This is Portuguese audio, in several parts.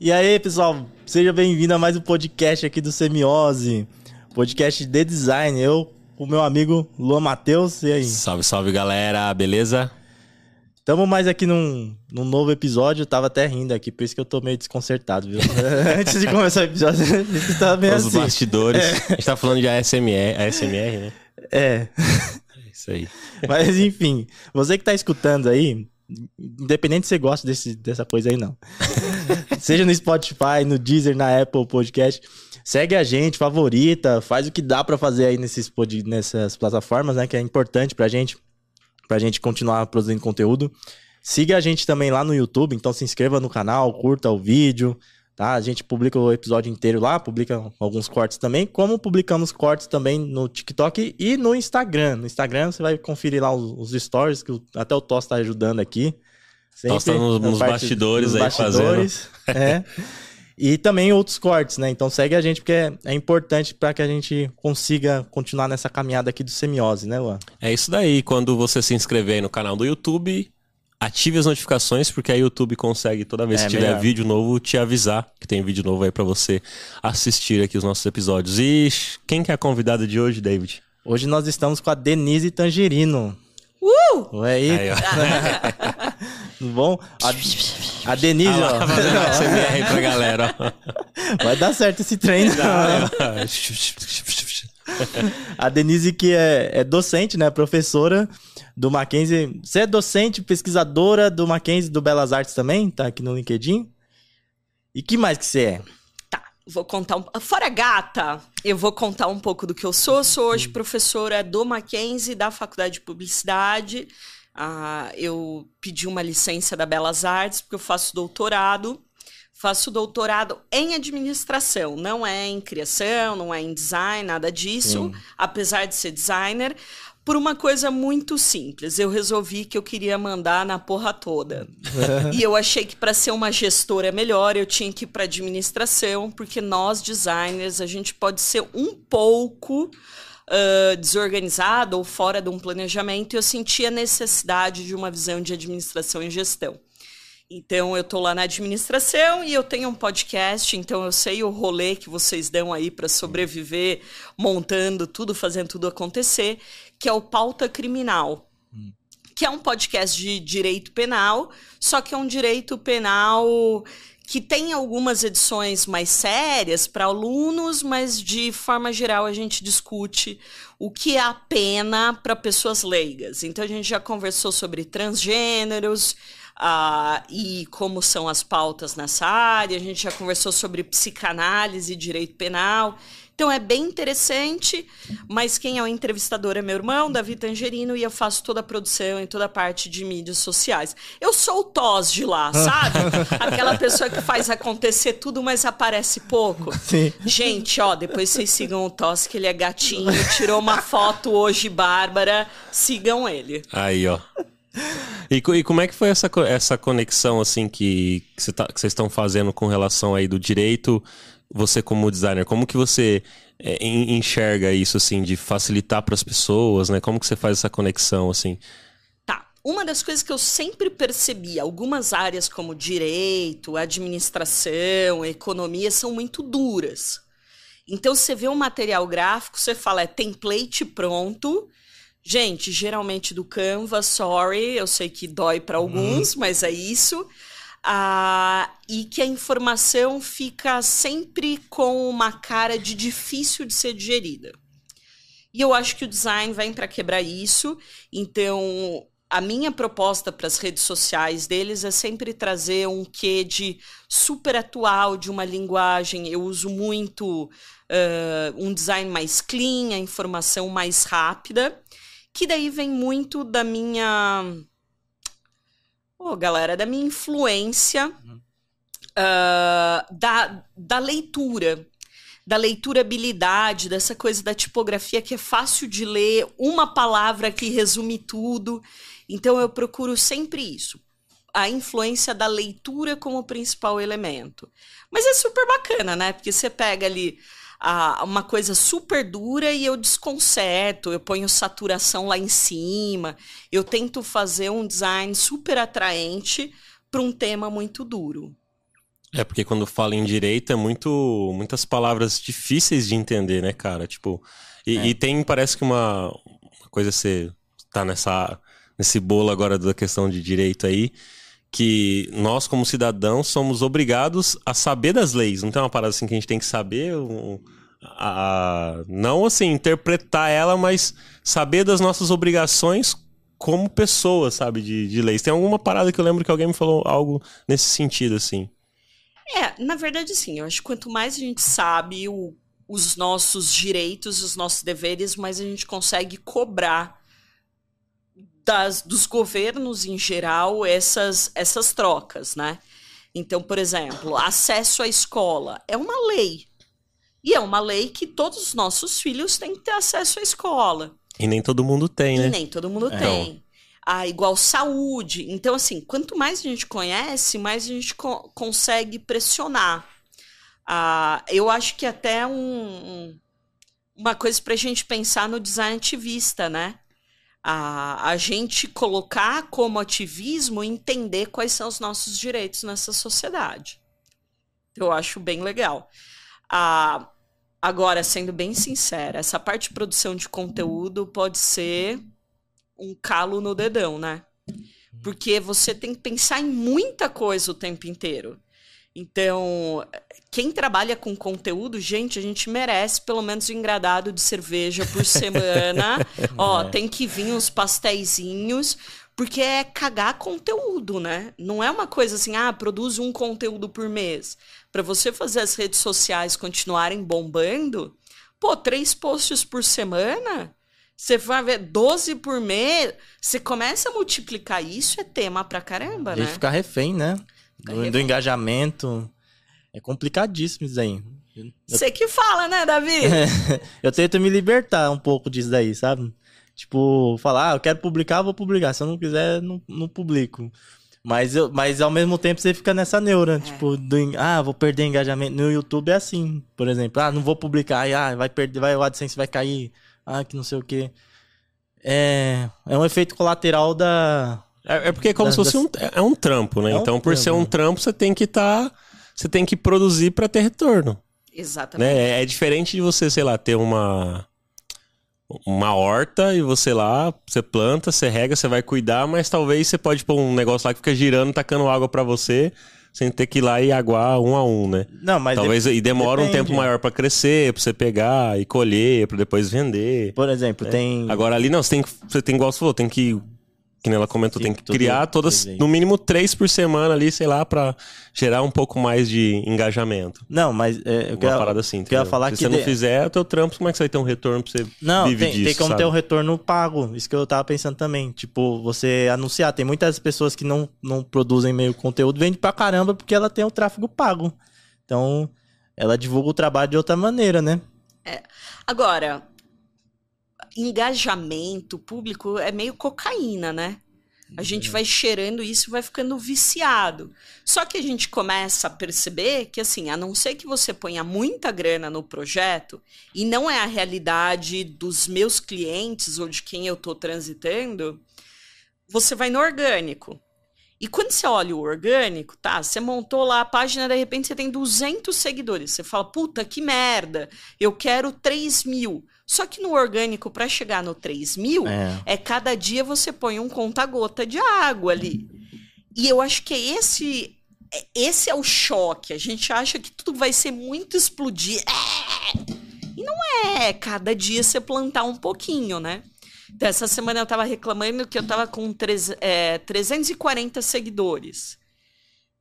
E aí, pessoal, seja bem-vindo a mais um podcast aqui do Semiose, podcast de design. Eu, o meu amigo Luan Matheus, e aí? Salve, salve galera, beleza? Tamo mais aqui num, num novo episódio, eu tava até rindo aqui, por isso que eu tô meio desconcertado, viu? Antes de começar o episódio, eu tava meio Os assim. bastidores. A gente tá falando de ASMR, ASMR, né? É, É isso aí. mas enfim, você que tá escutando aí, independente se você gosta desse, dessa coisa aí, não. Seja no Spotify, no Deezer, na Apple Podcast, segue a gente, favorita, faz o que dá pra fazer aí nesses, nessas plataformas, né? Que é importante pra gente, pra gente continuar produzindo conteúdo. Siga a gente também lá no YouTube, então se inscreva no canal, curta o vídeo, tá? A gente publica o episódio inteiro lá, publica alguns cortes também, como publicamos cortes também no TikTok e no Instagram. No Instagram você vai conferir lá os, os stories, que até o Toss tá ajudando aqui. Toss tá nos- nos bastidores aí bastidores, é. E também outros cortes, né? Então segue a gente, porque é, é importante para que a gente consiga continuar nessa caminhada aqui do semiose, né, Luan? É isso daí. Quando você se inscrever aí no canal do YouTube, ative as notificações, porque aí o YouTube consegue, toda vez É, que tiver melhor. vídeo novo, te avisar que tem vídeo novo aí pra você assistir aqui os nossos episódios. E quem que é a convidada de hoje, David? Hoje nós estamos com a Denise Tangerino. Uh! Aí, Aí, ó. tudo bom? A, a Denise, Ah lá, ó, aí pra galera. ó. vai dar certo esse treino. A Denise que é, é docente, né, professora do Mackenzie. Você é docente, pesquisadora do Mackenzie do Belas Artes também? Tá aqui no LinkedIn. E que mais que você é? Tá, vou contar um... Fora gata, eu vou contar um pouco do que eu sou. Sou hoje professora do Mackenzie, da Faculdade de Publicidade. Ah, eu pedi uma licença da Belas Artes, porque eu faço doutorado. Faço doutorado em administração, não é em criação, não é em design, nada disso, apesar de ser designer, por uma coisa muito simples. Eu resolvi que eu queria mandar na porra toda. e eu achei que para ser uma gestora melhor, eu tinha que ir para administração, porque nós designers, a gente pode ser um pouco ah, desorganizado ou fora de um planejamento, eu senti a necessidade de uma visão de administração e gestão. Então, eu tô lá na administração e eu tenho um podcast, então eu sei o rolê que vocês dão aí para sobreviver, montando tudo, fazendo tudo acontecer, que é o Pauta Criminal. Que é um podcast de direito penal, só que é um direito penal que tem algumas edições mais sérias para alunos, mas de forma geral a gente discute o que é a pena para pessoas leigas. Então a gente já conversou sobre transgêneros, ah, e como são as pautas nessa área. A gente já conversou sobre psicanálise e direito penal. Então é bem interessante, mas quem é o entrevistador é meu irmão, Davi Tangerino, e eu faço toda a produção e toda a parte de mídias sociais. Eu sou o Tos de lá, sabe? Aquela pessoa que faz acontecer tudo, mas aparece pouco. Sim. Gente, ó, depois vocês sigam o Tos, que ele é gatinho, tirou uma foto hoje, Bárbara. Sigam ele. Aí, ó. E, e como é que foi essa, essa conexão, assim, que, que cê tá- que vocês estão fazendo com relação aí do direito, você como designer? Como que você é, en- enxerga isso, assim, de facilitar para as pessoas, né? Como que você faz essa conexão, assim? Tá. Uma das coisas que eu sempre percebi, algumas áreas como direito, administração, economia são muito duras. Então você vê um material gráfico, você fala é template pronto. Gente, geralmente do Canva, sorry, eu sei que dói para alguns, mas é isso. Ah, e que a informação fica sempre com uma cara de difícil de ser digerida. E eu acho que o design vem para quebrar isso. Então, a minha proposta para as redes sociais deles é sempre trazer um quê de super atual, de uma linguagem. Eu uso muito ah, um design mais clean, a informação mais rápida, que daí vem muito da minha. Ô, galera, da minha influência ah, da, da leitura da leiturabilidade, dessa coisa da tipografia que é fácil de ler, uma palavra que resume tudo. Então eu procuro sempre isso. A influência da leitura como principal elemento. Mas é super bacana, né? Porque você pega ali ah, uma coisa super dura e eu desconcerto, eu ponho saturação lá em cima, eu tento fazer um design super atraente para um tema muito duro. É, porque quando fala em direito é muito, muitas palavras difíceis de entender, né, cara? Tipo, e, É. e tem, parece que uma, uma coisa você tá nessa, nesse bolo agora da questão de direito aí, que nós, como cidadãos, somos obrigados a saber das leis. Não tem uma parada assim que a gente tem que saber, um, a- não assim, interpretar ela, mas saber das nossas obrigações como pessoas, sabe, de, de leis. Tem alguma parada que eu lembro que alguém me falou algo nesse sentido, assim. É, na verdade, sim. Eu acho que quanto mais a gente sabe o- os nossos direitos, os nossos deveres, mais a gente consegue cobrar das, dos governos em geral essas, essas trocas, né? Então, por exemplo, acesso à escola é uma lei. E é uma lei que todos os nossos filhos têm que ter acesso à escola. E nem todo mundo tem, E né? nem todo mundo É. tem. Ah, igual saúde. Então, assim, quanto mais a gente conhece, mais a gente co- consegue pressionar. Ah, eu acho que até um, um- uma coisa para a gente pensar no design ativista, né? A, a gente colocar como ativismo entender quais são os nossos direitos nessa sociedade. Eu acho bem legal. Ah, agora, sendo bem sincera, essa parte de produção de conteúdo pode ser um calo no dedão, né? Porque você tem que pensar em muita coisa o tempo inteiro. Então, quem trabalha com conteúdo, gente, a gente merece pelo menos um engradado de cerveja por semana. Ó, tem que vir uns pastéisinhos, porque é cagar conteúdo, né? Não é uma coisa assim, ah, produz um conteúdo por mês. Para você fazer as redes sociais continuarem bombando, pô, três posts por semana, você vai ver 12 por mês, você começa a multiplicar isso, é tema pra caramba, né? fica refém, né? Do, do engajamento. É complicadíssimo isso aí. Eu, Você que fala, né, Davi? eu tento me libertar um pouco disso daí, sabe? Tipo, falar, ah, eu quero publicar, vou publicar. Se eu não quiser, não, não publico. Mas, eu, mas ao mesmo tempo você fica nessa neura, tipo, do, ah, vou perder engajamento. No YouTube é assim, por exemplo, ah, não vou publicar, aí, ah, vai perder, vai, o AdSense vai cair, ah, que não sei o quê. É, é um efeito colateral da. É, é porque é como Das- se fosse um, é um trampo, né? É um então, por ser trampo, um né? trampo, você tem que estar. você tem que produzir pra ter retorno. Exatamente. Né? É, é diferente de você, sei lá, ter uma. Uma horta e você lá, você planta, você rega, você vai cuidar, mas talvez você pode pôr um negócio lá que fica girando, tacando água pra você, sem ter que ir lá e aguar um a um, né? Não, mas. talvez e demora um depende. tempo maior pra crescer, pra você pegar e colher, pra depois vender. Por exemplo, tem. Agora ali não, você tem que, você tem igual você falou, tem que, que nem ela comentou, Sim, tem que criar todas, desenho. no mínimo três por semana ali, sei lá, pra gerar um pouco mais de engajamento. Não, mas. É, eu Uma quero, parada assim, quero falar Se que você não de- fizer o teu trampo, como é que você vai ter um retorno pra você Não, viver tem, disso, tem como sabe? ter um retorno pago. Isso que eu tava pensando também. Tipo, você anunciar. Tem muitas pessoas que não, não produzem meio conteúdo, vende pra caramba porque ela tem o tráfego pago. Então, ela divulga o trabalho de outra maneira, né? Agora, engajamento público é meio cocaína, né? A gente vai cheirando isso e vai ficando viciado. Só que a gente começa a perceber que, assim, a não ser que você ponha muita grana no projeto, e não é a realidade dos meus clientes ou de quem eu tô transitando, você vai no orgânico. E quando você olha o orgânico, tá? Você montou lá a página, de repente você tem 200 seguidores. Você fala, puta, que merda, eu quero 3 mil. Só que no orgânico, para chegar no 3 mil, É. é cada dia você põe um conta-gota de água ali. E eu acho que é esse, é- esse é o choque. A gente acha que tudo vai ser muito explodir. É! E não é. Cada dia você plantar um pouquinho, né? Então, essa semana eu tava reclamando que eu tava com treze- é, 340 seguidores.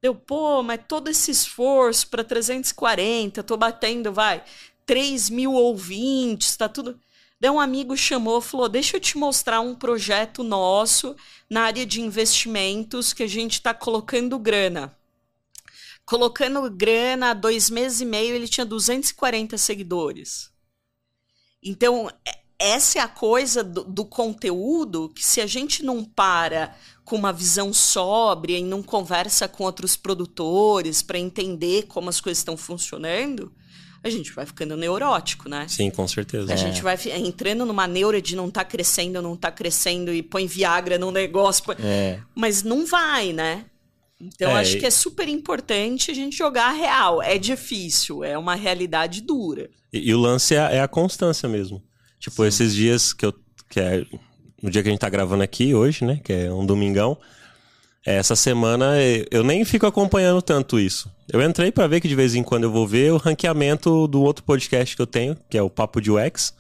Deu, pô, mas todo esse esforço para 340, tô batendo, vai, 3 mil ouvintes, tá tudo. Daí um amigo chamou, falou: Deixa eu te mostrar um projeto nosso na área de investimentos que a gente tá colocando grana. Colocando grana há dois meses e meio, ele tinha 240 seguidores. Então, é- essa é a coisa do, do conteúdo que, se a gente não para com uma visão sóbria e não conversa com outros produtores para entender como as coisas estão funcionando, a gente vai ficando neurótico, né? Sim, com certeza. A gente vai fi- entrando numa neura de não tá crescendo, não tá crescendo e põe Viagra no negócio. põe- É. Mas não vai, né? Então, É, acho que é super importante a gente jogar a real. É difícil, é uma realidade dura. E, e o lance é, a- é a constância mesmo. Tipo, esses dias que eu. Que é no dia que a gente tá gravando aqui hoje, né? Que é um domingão. é, Essa semana eu nem fico acompanhando tanto isso. Eu entrei pra ver que de vez em quando eu vou ver o ranqueamento do outro podcast que eu tenho, que é o Papo de UX.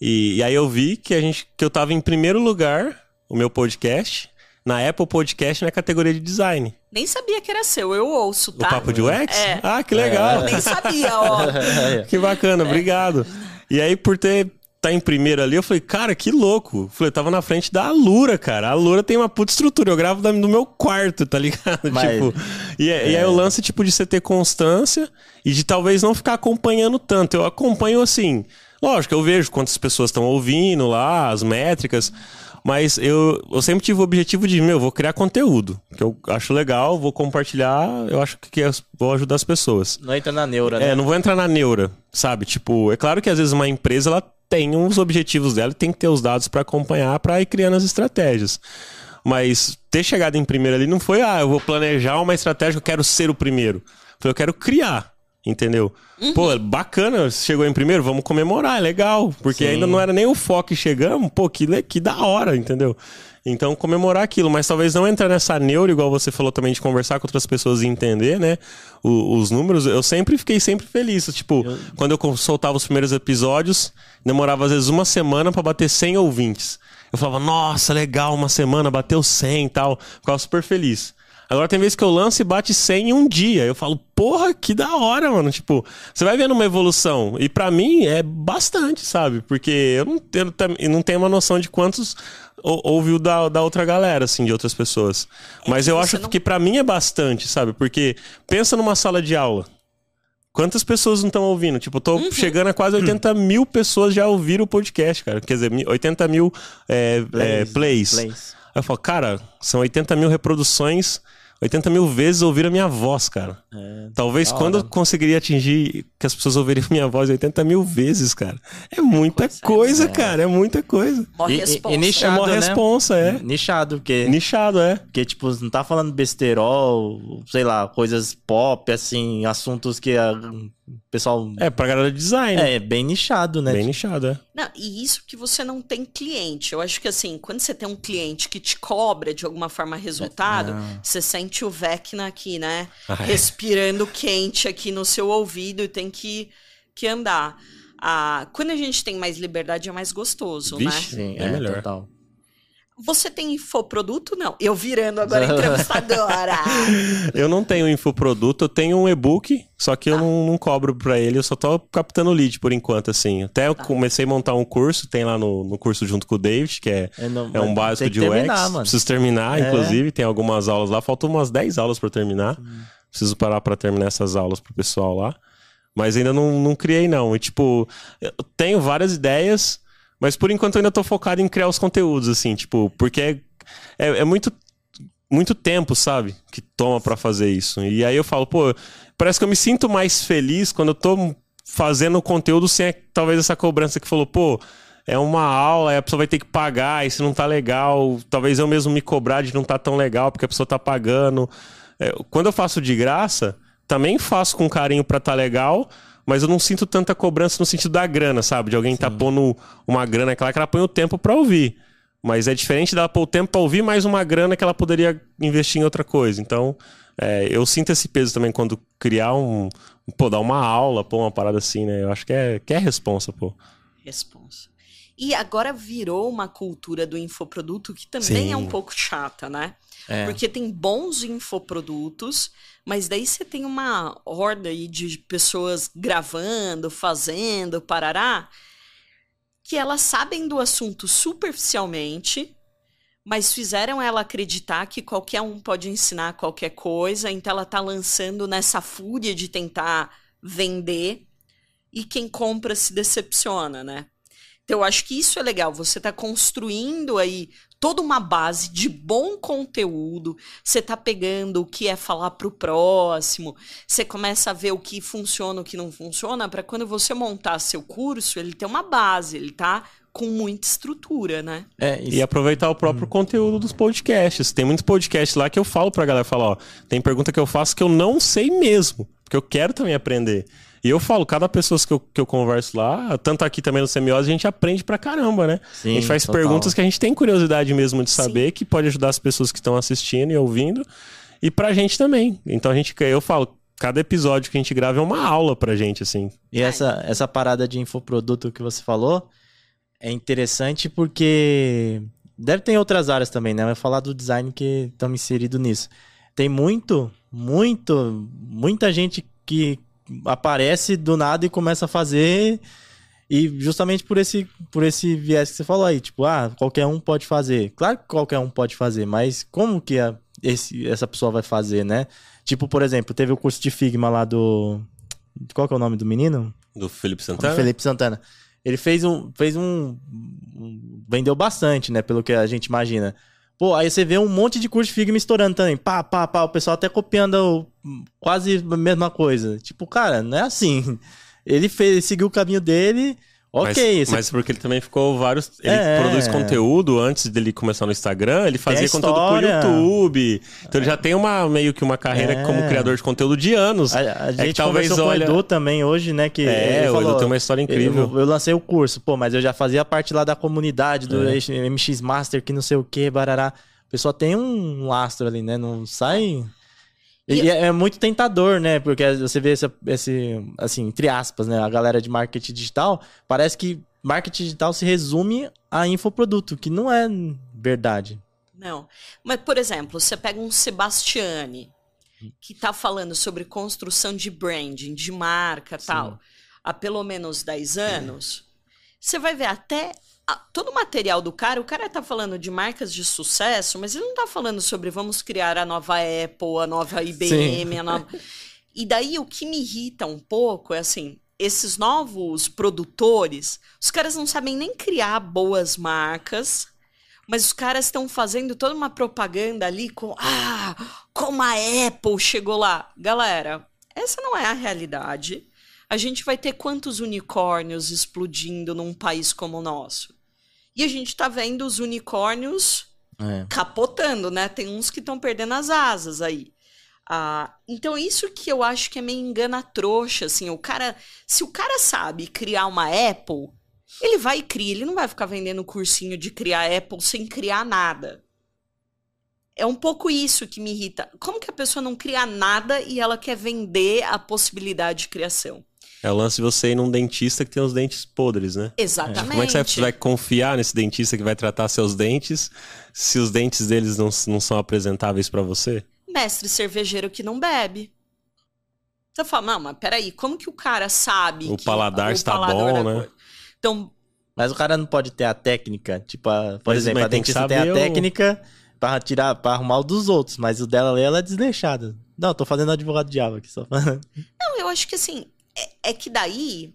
E, e aí eu vi que a gente que eu tava em primeiro lugar, o meu podcast, na Apple Podcast na categoria de design. Nem sabia que era seu, eu ouço, O tá? Papo de UX? É. Ah, que legal. Nem sabia, ó. Que bacana, obrigado. E aí, por ter tá em primeiro ali, eu falei, cara, que louco. Falei, eu tava na frente da Alura, cara. A Alura tem uma puta estrutura. Eu gravo no meu quarto, tá ligado? Mas- tipo, e, é- e aí o lance, tipo, de você ter constância e de talvez não ficar acompanhando tanto. Eu acompanho assim. Lógico, eu vejo quantas pessoas estão ouvindo lá, as métricas. Mas eu, eu sempre tive o objetivo de, meu, vou criar conteúdo. Que eu acho legal, vou compartilhar, eu acho que as- vou ajudar as pessoas. Não entra na neura, né? É, não vou entrar na neura, sabe? Tipo, é claro que às vezes uma empresa ela tem uns objetivos dela e tem que ter os dados pra acompanhar pra ir criando as estratégias. Mas ter chegado em primeiro ali não foi, ah, eu vou planejar uma estratégia, eu quero ser o primeiro. Foi, eu quero criar, entendeu? Pô, bacana, chegou em primeiro, vamos comemorar, é legal. Porque Sim. ainda não era nem o foco e chegamos, pô, que, que da hora, entendeu? Então, comemorar aquilo, mas talvez não entrar nessa neura, igual você falou também, de conversar com outras pessoas e entender, né? o- os números, eu sempre fiquei sempre feliz. Tipo, quando eu soltava os primeiros episódios, demorava às vezes uma semana pra bater 100 ouvintes. Eu falava, nossa, legal, uma semana, bateu 100 e tal. Ficava super feliz. Agora tem vezes que eu lanço e bate 100 em um dia. Eu falo, porra, que da hora, mano. Tipo, você vai vendo uma evolução. E pra mim é bastante, sabe? Porque eu não, eu não tenho uma noção de quantos ou- ouviu da, da outra galera, assim, de outras pessoas. Mas que eu acho não- que pra mim é bastante, sabe? Porque pensa numa sala de aula. Quantas pessoas não estão ouvindo? Tipo, eu tô Uhum. chegando a quase 80 mil pessoas já ouviram o podcast, cara. Quer dizer, mi- 80 mil é, é, plays. Plays. Aí eu falo, cara, são 80 mil reproduções, 80 mil vezes ouviram a minha voz, cara. É, Talvez quando eu conseguiria atingir que as pessoas ouviriam minha voz 80 mil vezes, cara. É muita coisa, coisa, é. cara. É muita coisa. Mó E- e- e nicho- É uma Nichado, né? responsa, é. Nichado, porque, Nichado, é. porque, tipo, não tá falando besterol, sei lá, coisas pop, assim, assuntos que a- pessoal... É, pra galera de design. É, bem nichado, né? Bem nichado, é. Não, e isso que você não tem cliente. Eu acho que assim, quando você tem um cliente que te cobra de alguma forma resultado, Não. você sente o Vecna aqui, né? Ah, é. Respirando quente aqui no seu ouvido e tem que, que andar. Ah, quando a gente tem mais liberdade, é mais gostoso, né? Vixe. Sim, É é, melhor. total. Você tem infoproduto? Não. Eu virando agora entrevistadora. Eu não tenho infoproduto, eu tenho um e-book, só que eu Tá. não, não cobro pra ele, eu só tô captando lead por enquanto, assim. Até eu Tá. comecei a montar um curso, tem lá no, no curso junto com o David, que é, É, não- é um básico de UX. terminar, mano. Preciso terminar, É. inclusive, tem algumas aulas lá, faltam umas 10 aulas pra eu terminar. Preciso parar pra terminar essas aulas pro pessoal lá. Mas ainda não, não criei, não. E, tipo, eu tenho várias ideias, mas por enquanto eu ainda tô focado em criar os conteúdos, assim, tipo, porque é, é, é muito, muito tempo, sabe? Que toma pra fazer isso. E aí eu falo, pô, parece que eu me sinto mais feliz quando eu tô fazendo o conteúdo sem talvez essa cobrança que falou, pô. É uma aula, a pessoa vai ter que pagar, se não tá legal, talvez eu mesmo me cobrar de não tá tão legal, porque a pessoa tá pagando. É, quando eu faço de graça, também faço com carinho pra tá legal, mas eu não sinto tanta cobrança no sentido da grana, sabe? De alguém tá pondo uma grana que ela, que ela põe o tempo pra ouvir. Mas é diferente dela pôr o tempo pra ouvir mais uma grana que ela poderia investir em outra coisa. Então, é, eu sinto esse peso também quando criar um. Pô, dar uma aula, pô, uma parada assim, né? Eu acho que é, que é responsa, pô. Responsa. E agora virou uma cultura do infoproduto que também Sim. é um pouco chata, né? É. Porque tem bons infoprodutos, mas daí você tem uma horda aí de pessoas gravando, fazendo, parará, que elas sabem do assunto superficialmente, mas fizeram ela acreditar que qualquer um pode ensinar qualquer coisa, então ela tá lançando nessa fúria de tentar vender e quem compra se decepciona, né? Então eu acho que isso é legal, você tá construindo aí toda uma base de bom conteúdo, você tá pegando o que é falar pro próximo, você começa a ver o que funciona, o que não funciona, para quando você montar seu curso, ele ter uma base, ele tá com muita estrutura, né? É, E aproveitar o próprio conteúdo dos podcasts. Tem muitos podcasts lá que eu falo pra galera, falo, ó, tem pergunta que eu faço que eu não sei mesmo, porque eu quero também aprender. E eu falo, cada pessoa que eu, que eu converso lá, tanto aqui também no Semiose, a gente aprende pra caramba, né? Sim, a gente faz total. perguntas que a gente tem curiosidade mesmo de saber, que pode ajudar as pessoas que estão assistindo e ouvindo, e pra gente também. Então a gente, eu falo, cada episódio que a gente grava é uma aula pra gente, assim. E essa, essa parada de infoproduto que você falou é interessante porque deve ter em outras áreas também, né? Vai falar do design que estamos inseridos nisso. Tem muito, muito, muita gente que aparece do nada e começa a fazer e justamente por esse, por esse viés que você falou aí, tipo, ah, qualquer um pode fazer. Claro que qualquer um pode fazer, mas como que a, esse, essa pessoa vai fazer, né? Tipo, por exemplo, teve o curso de Figma lá do. Qual que é o nome do menino? Do Felipe Do Santana? Felipe Santana. Ele fez um. Fez um, um- Vendeu bastante, né? Pelo que a gente imagina. Pô, aí você vê um monte de curso de Figma estourando também. Pá, pá, pá. O pessoal até copiando quase a mesma coisa. Tipo, cara, não é assim. Ele fez, seguiu o caminho dele. Ok, mas, esse- mas porque ele também ficou vários. Ele É. produz conteúdo antes dele começar no Instagram, ele fazia conteúdo pro. YouTube. Então ele já tem uma meio que uma carreira É. como criador de conteúdo de anos. A, a é gente que talvez conversou olha. com o Edu também hoje, né? Que É, ele o Edu falou, tem uma história incrível. Eu, eu lancei o curso, pô, mas eu já fazia parte lá da comunidade do É. MX Master, que não sei o que, barará. A pessoa tem um lastro ali, né? Não sai. E, E- é, é muito tentador, né? Porque você vê esse, esse, assim, entre aspas, né? A galera de marketing digital, parece que marketing digital se resume a infoproduto, que não é verdade. Não. Mas, por exemplo, você pega um Sebastiani, que está falando sobre construção de branding, de marca tal, há pelo menos 10 anos, você vai ver até todo o material do cara, o cara tá falando de marcas de sucesso, mas ele não tá falando sobre vamos criar a nova Apple, a nova IBM, a nova... E daí o que me irrita um pouco é assim, esses novos produtores, os caras não sabem nem criar boas marcas, mas os caras estão fazendo toda uma propaganda ali com ah, como a Apple chegou lá. Galera, essa não é a realidade. A gente vai ter quantos unicórnios explodindo num país como o nosso? E a gente tá vendo os unicórnios É. capotando, né? Tem uns que estão perdendo as asas aí. Ah, então isso que eu acho que é meio engana trouxa, assim, o cara, se o cara sabe criar uma Apple, ele vai e cria, ele não vai ficar vendendo cursinho de criar Apple sem criar nada. É um pouco isso que me irrita. Como que a pessoa não cria nada e ela quer vender a possibilidade de criação? É o lance de você ir num dentista que tem os dentes podres, né? Exatamente. Como é que você vai confiar nesse dentista que vai tratar seus dentes se os dentes deles não, não são apresentáveis pra você? mestre cervejeiro que não bebe. Você fala, não, mas peraí, como que o cara sabe O que paladar está bom, da né? coisa? Então, Mas o cara não pode ter a técnica, tipo, a- por Mas- exemplo, mas a tem dentista tem a saber o- técnica pra tirar, para arrumar o dos outros, mas o dela ali ela é desleixada. Não, tô fazendo advogado diabo aqui só. não, eu acho que assim, é, é que daí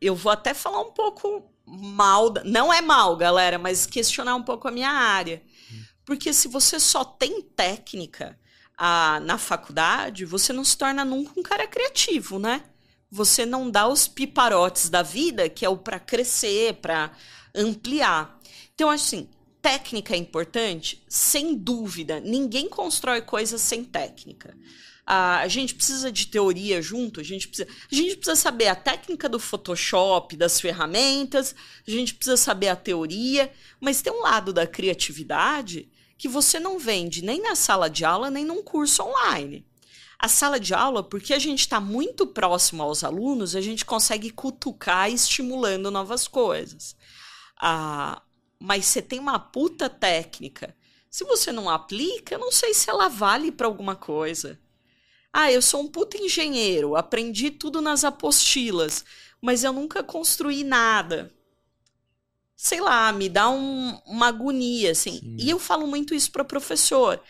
eu vou até falar um pouco mal, não é mal, galera, mas questionar um pouco a minha área. Porque se você só tem técnica na faculdade, você não se torna nunca um cara criativo, né? Você não dá os piparotes da vida, que é o para crescer, para ampliar. Então, assim, técnica é importante? Sem dúvida. Ninguém constrói coisas sem técnica. A gente precisa de teoria junto, a gente precisa, a gente precisa saber a técnica do Photoshop, das ferramentas, a gente precisa saber a teoria, mas tem um lado da criatividade que você não vende nem na sala de aula, nem num curso online. A sala de aula, porque a gente está muito próximo aos alunos, a gente consegue cutucar estimulando novas coisas. Ah, mas você tem uma puta técnica. Se você não aplica, não sei se ela vale para alguma coisa. Ah, eu sou um puta engenheiro, aprendi tudo nas apostilas, mas eu nunca construí nada. Sei lá, me dá um- uma agonia, assim. Sim. E eu falo muito isso para professor.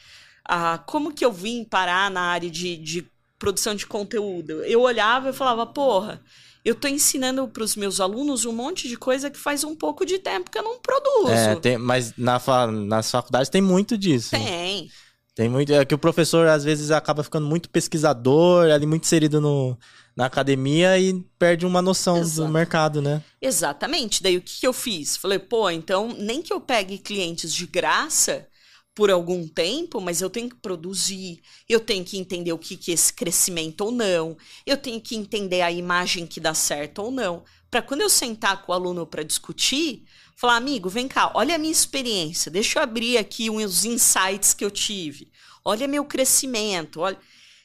Ah, como que eu vim parar na área de, de produção de conteúdo? Eu olhava e falava, porra, eu tô ensinando para os meus alunos um monte de coisa que faz um pouco de tempo que eu não produzo. É, tem- mas na fa- nas faculdades tem muito disso. Tem. Tem muito. É que o professor, às vezes, acaba ficando muito pesquisador, ali muito inserido no, na academia e perde uma noção Exato. do mercado, né? Exatamente. Daí o que, que eu fiz? Falei, pô, então nem que eu pegue clientes de graça por algum tempo, mas eu tenho que produzir, eu tenho que entender o que, que é esse crescimento ou não, eu tenho que entender a imagem que dá certo ou não, para quando eu sentar com o aluno para discutir, falar, amigo, vem cá, olha a minha experiência, deixa eu abrir aqui uns insights que eu tive, olha meu crescimento, olha.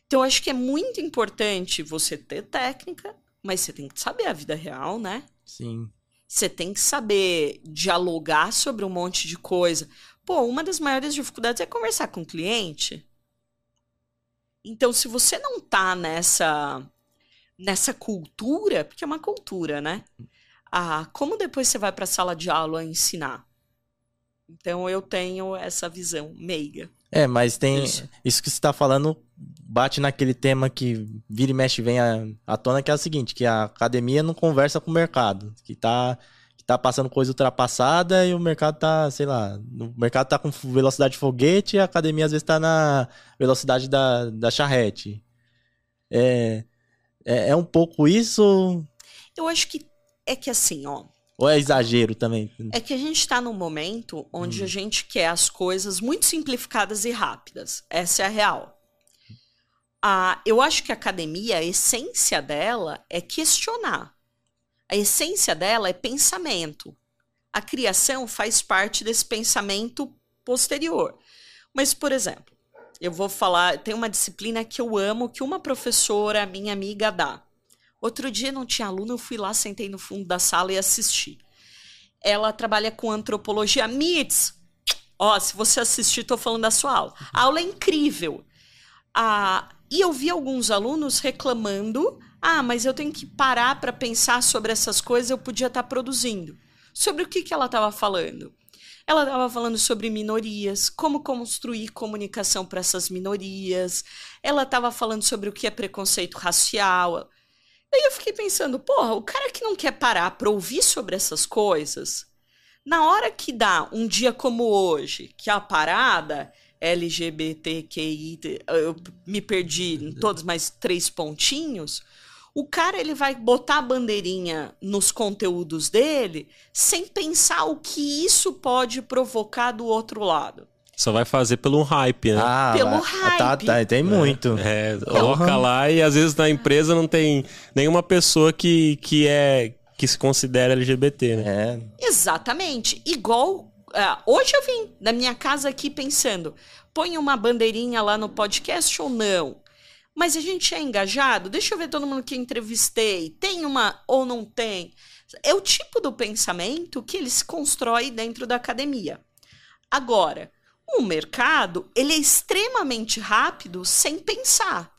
Então, eu acho que é muito importante você ter técnica, mas você tem que saber a vida real, né? Sim. Você tem que saber dialogar sobre um monte de coisa. Pô, uma das maiores dificuldades é conversar com o cliente. Então, se você não tá nessa nessa cultura, porque é uma cultura, né? Ah, como depois você vai para a sala de aula ensinar? Então, eu tenho essa visão meiga. É, mas tem. Isso. Isso, que você tá falando bate naquele tema que vira e mexe vem à, à tona, que é o seguinte, que a academia não conversa com o mercado. Que tá, que tá passando coisa ultrapassada e o mercado tá, sei lá, o mercado tá com velocidade de foguete e a academia às vezes tá na velocidade da, da charrete. É, é, é um pouco isso, Eu acho que é que assim, ó, ou é exagero também? É que a gente está num momento onde a gente quer as coisas muito simplificadas e rápidas. Essa é a real. Ah, eu acho que a academia, a essência dela é questionar. A essência dela é pensamento. A criação faz parte desse pensamento posterior. Mas, por exemplo, eu vou falar, tem uma disciplina que eu amo, que uma professora, minha amiga, dá. Outro dia não tinha aluno, eu fui lá, sentei no fundo da sala e assisti. Ela trabalha com antropologia MITS. Ó, se você assistir, tô falando da sua aula. A aula é incrível. Ah, e eu vi alguns alunos reclamando: ah, mas eu tenho que parar para pensar sobre essas coisas, eu podia estar produzindo. Sobre o que, que ela estava falando? Ela estava falando sobre minorias, como construir comunicação para essas minorias. Ela estava falando sobre o que é preconceito racial. Daí eu fiquei pensando, porra, o cara que não quer parar para ouvir sobre essas coisas, na hora que dá um dia como hoje, que a parada LGBTQI, eu me perdi em todos mais três pontinhos, o cara ele vai botar a bandeirinha nos conteúdos dele sem pensar o que isso pode provocar do outro lado. Só vai fazer pelo hype, né? Ah, Pelo vai- Tá, hype. tá, tem muito. É, coloca lá e às vezes na empresa não tem nenhuma pessoa que, que é que se considera LGBT, né? É, Exatamente. Igual. ah, hoje eu vim da minha casa aqui pensando: põe uma bandeirinha lá no podcast ou não? Mas a gente é engajado? Deixa eu ver todo mundo que eu entrevistei. Tem uma ou não tem? É o tipo do pensamento que ele se constrói dentro da academia. Agora, o mercado, ele é extremamente rápido sem pensar.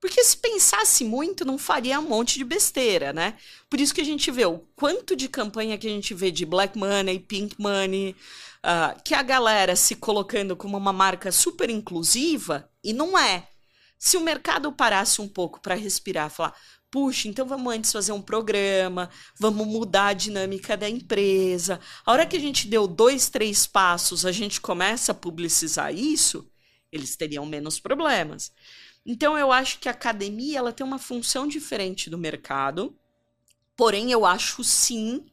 Porque se pensasse muito, não faria um monte de besteira, né? Por isso que a gente vê o quanto de campanha que a gente vê de black money, pink money, ah, que a galera se colocando como uma marca super inclusiva e não é. Se o mercado parasse um pouco para respirar, falar, puxa, então vamos antes fazer um programa, vamos mudar a dinâmica da empresa. A hora que a gente deu dois, três passos, a gente começa a publicizar isso, eles teriam menos problemas. Então eu acho que a academia ela tem uma função diferente do mercado. Porém, eu acho sim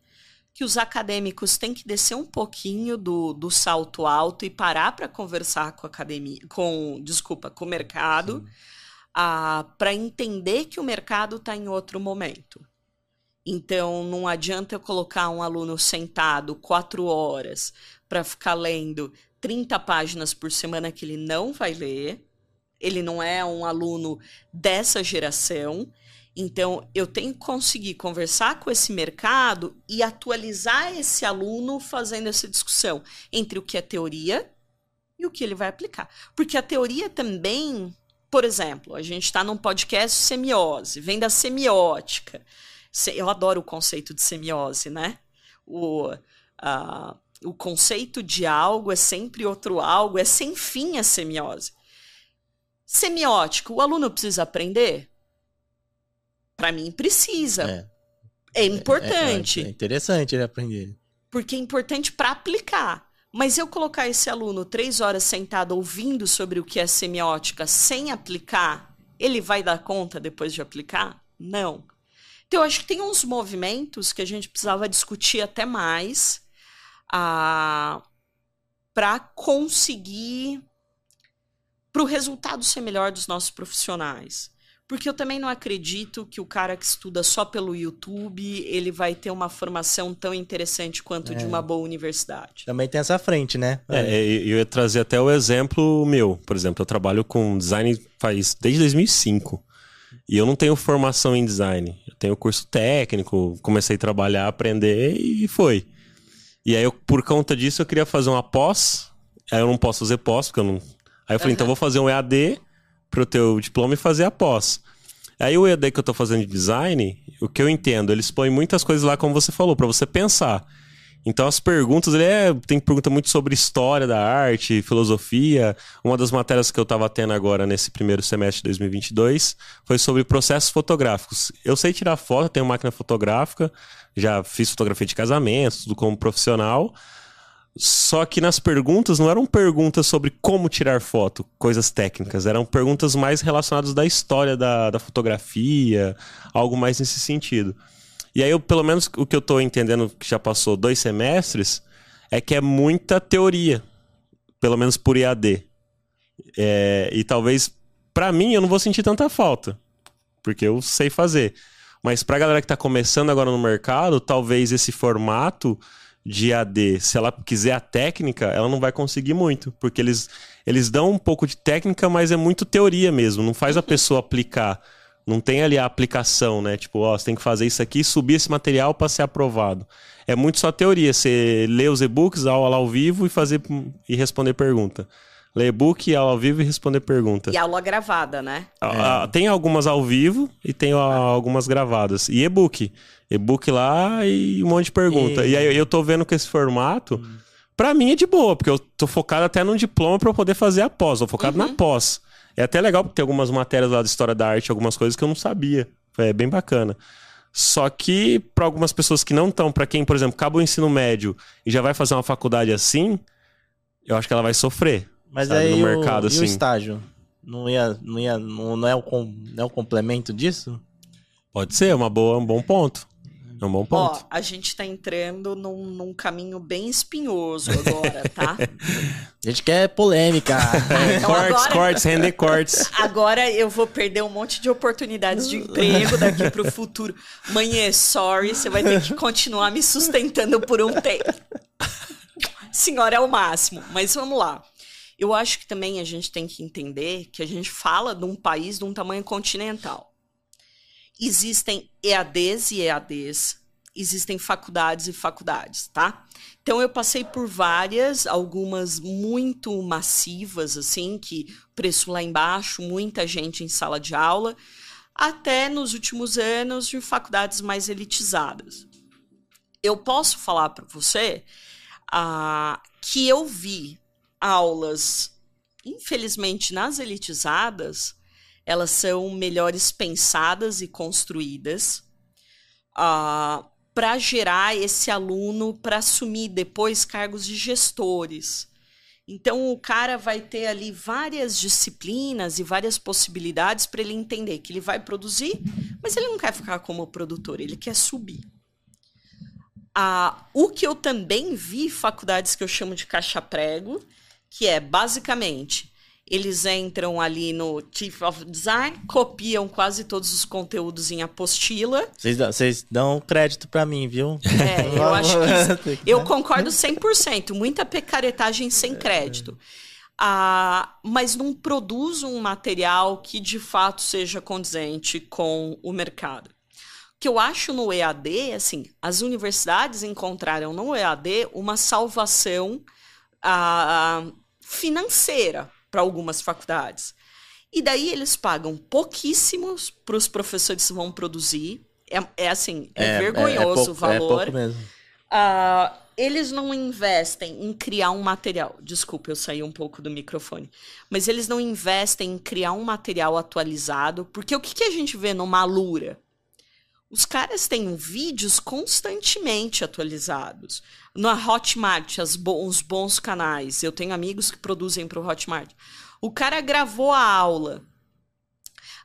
que os acadêmicos têm que descer um pouquinho do, do salto alto e parar para conversar com a academia, com, desculpa, com o mercado, para entender que o mercado está em outro momento. Então, não adianta eu colocar um aluno sentado quatro horas para ficar lendo 30 páginas por semana que ele não vai ler. Ele não é um aluno dessa geração. Então, eu tenho que conseguir conversar com esse mercado e atualizar esse aluno fazendo essa discussão entre o que é teoria e o que ele vai aplicar. Porque a teoria também, por exemplo, a gente está num podcast semiose, vem da semiótica. Se- Eu adoro o conceito de semiose, né? O, ah, o conceito de algo é sempre outro algo, é sem fim a semiose. Semiótica, o aluno precisa aprender? Para mim, precisa. é, É, importante. É, é interessante ele aprender. porque é importante para aplicar. Mas eu colocar esse aluno três horas sentado ouvindo sobre o que é semiótica sem aplicar, ele vai dar conta depois de aplicar? Não. Então, eu acho que tem uns movimentos que a gente precisava discutir até mais ah, para conseguir para o resultado ser melhor dos nossos profissionais. Porque eu também não acredito que o cara que estuda só pelo YouTube, ele vai ter uma formação tão interessante quanto é. de uma boa universidade. Também tem essa frente, né? É, é. eu ia trazer até o exemplo meu. Por exemplo, eu trabalho com design faz desde 2005. E eu não tenho formação em design. Eu tenho curso técnico, comecei a trabalhar, aprender e foi. E aí, eu, por conta disso, eu queria fazer uma pós. Aí eu não posso fazer pós, porque eu não. Aí eu falei, uhum. então eu vou fazer um EAD pro teu diploma e fazer a pós. Aí o EAD que eu tô fazendo de design, o que eu entendo, eles põem muitas coisas lá, como você falou, para você pensar. Então as perguntas, ele é, tem pergunta muito sobre história da arte, filosofia. Uma das matérias que eu estava tendo agora nesse primeiro semestre de 2022 foi sobre processos fotográficos. Eu sei tirar foto, tenho máquina fotográfica, já fiz fotografia de casamento, tudo como profissional. Só que nas perguntas não eram perguntas sobre como tirar foto, coisas técnicas, eram perguntas mais relacionadas da história da, da fotografia, algo mais nesse sentido. E aí, eu, pelo menos o que eu estou entendendo, que já passou dois semestres, é que é muita teoria, pelo menos por EAD. É, e talvez, para mim, eu não vou sentir tanta falta, porque eu sei fazer. Mas pra galera que está começando agora no mercado, talvez esse formato de AD, se ela quiser a técnica, ela não vai conseguir muito, porque eles, eles dão um pouco de técnica, mas é muito teoria mesmo, não faz a pessoa aplicar. Não tem ali a aplicação, né? Tipo, ó, você tem que fazer isso aqui, subir esse material para ser aprovado. É muito só teoria, você lê os e-books, aula ao vivo e fazer e responder pergunta. Ler e-book, aula ao vivo e responder pergunta. E aula gravada, né? É. Tem algumas ao vivo e tem algumas gravadas. E e-book e-book lá e um monte de pergunta. E, e aí eu tô vendo que esse formato, hum. para mim é de boa, porque eu tô focado até no diploma para poder fazer a pós, tô focado uhum. na pós. É até legal porque tem algumas matérias lá de história da arte, algumas coisas que eu não sabia. É bem bacana. Só que para algumas pessoas que não estão, para quem, por exemplo, acaba o ensino médio e já vai fazer uma faculdade assim, eu acho que ela vai sofrer. Mas sabe, aí no mercado o, assim. E o estágio? Não ia, não ia, não, não é o não é o complemento disso? Pode ser, uma boa, um bom ponto. É um bom ponto. Ó, a gente tá entrando num, num caminho bem espinhoso agora, tá? a gente quer polêmica. então cortes, agora, cortes, render cortes. Agora eu vou perder um monte de oportunidades de emprego daqui pro futuro. Mãe, sorry, você vai ter que continuar me sustentando por um tempo. Senhora é o máximo. Mas vamos lá. Eu acho que também a gente tem que entender que a gente fala de um país de um tamanho continental. Existem EADs e EADs, existem faculdades e faculdades, tá? Então eu passei por várias, algumas muito massivas, assim, que preço lá embaixo, muita gente em sala de aula, até nos últimos anos de faculdades mais elitizadas. Eu posso falar para você uh, que eu vi aulas, infelizmente, nas elitizadas, elas são melhores pensadas e construídas uh, ah, para gerar esse aluno para assumir depois cargos de gestores. Então, o cara vai ter ali várias disciplinas e várias possibilidades para ele entender que ele vai produzir, mas ele não quer ficar como produtor, ele quer subir. Ah, o que eu também vi faculdades que eu chamo de caixa-prego, que é basicamente eles entram ali no Chief of Design, copiam quase todos os conteúdos em apostila. Vocês dão, vocês dão crédito para mim, viu? É, eu acho que eu concordo 100%, muita pecaretagem sem crédito. Ah, mas não produz um material que de fato seja condizente com o mercado. O que eu acho no EAD, assim, as universidades encontraram no EAD uma salvação ah, financeira para algumas faculdades. E daí eles pagam pouquíssimos para os professores que vão produzir. É, é assim, é, é vergonhoso é, é pouco, o valor. É pouco mesmo. Uh, eles não investem em criar um material. Desculpa, eu saí um pouco do microfone. Mas eles não investem em criar um material atualizado, porque o que, que a gente vê no Malura? Os caras têm vídeos constantemente atualizados. Na Hotmart, as bo os bons canais. Eu tenho amigos que produzem para o Hotmart. O cara gravou a aula.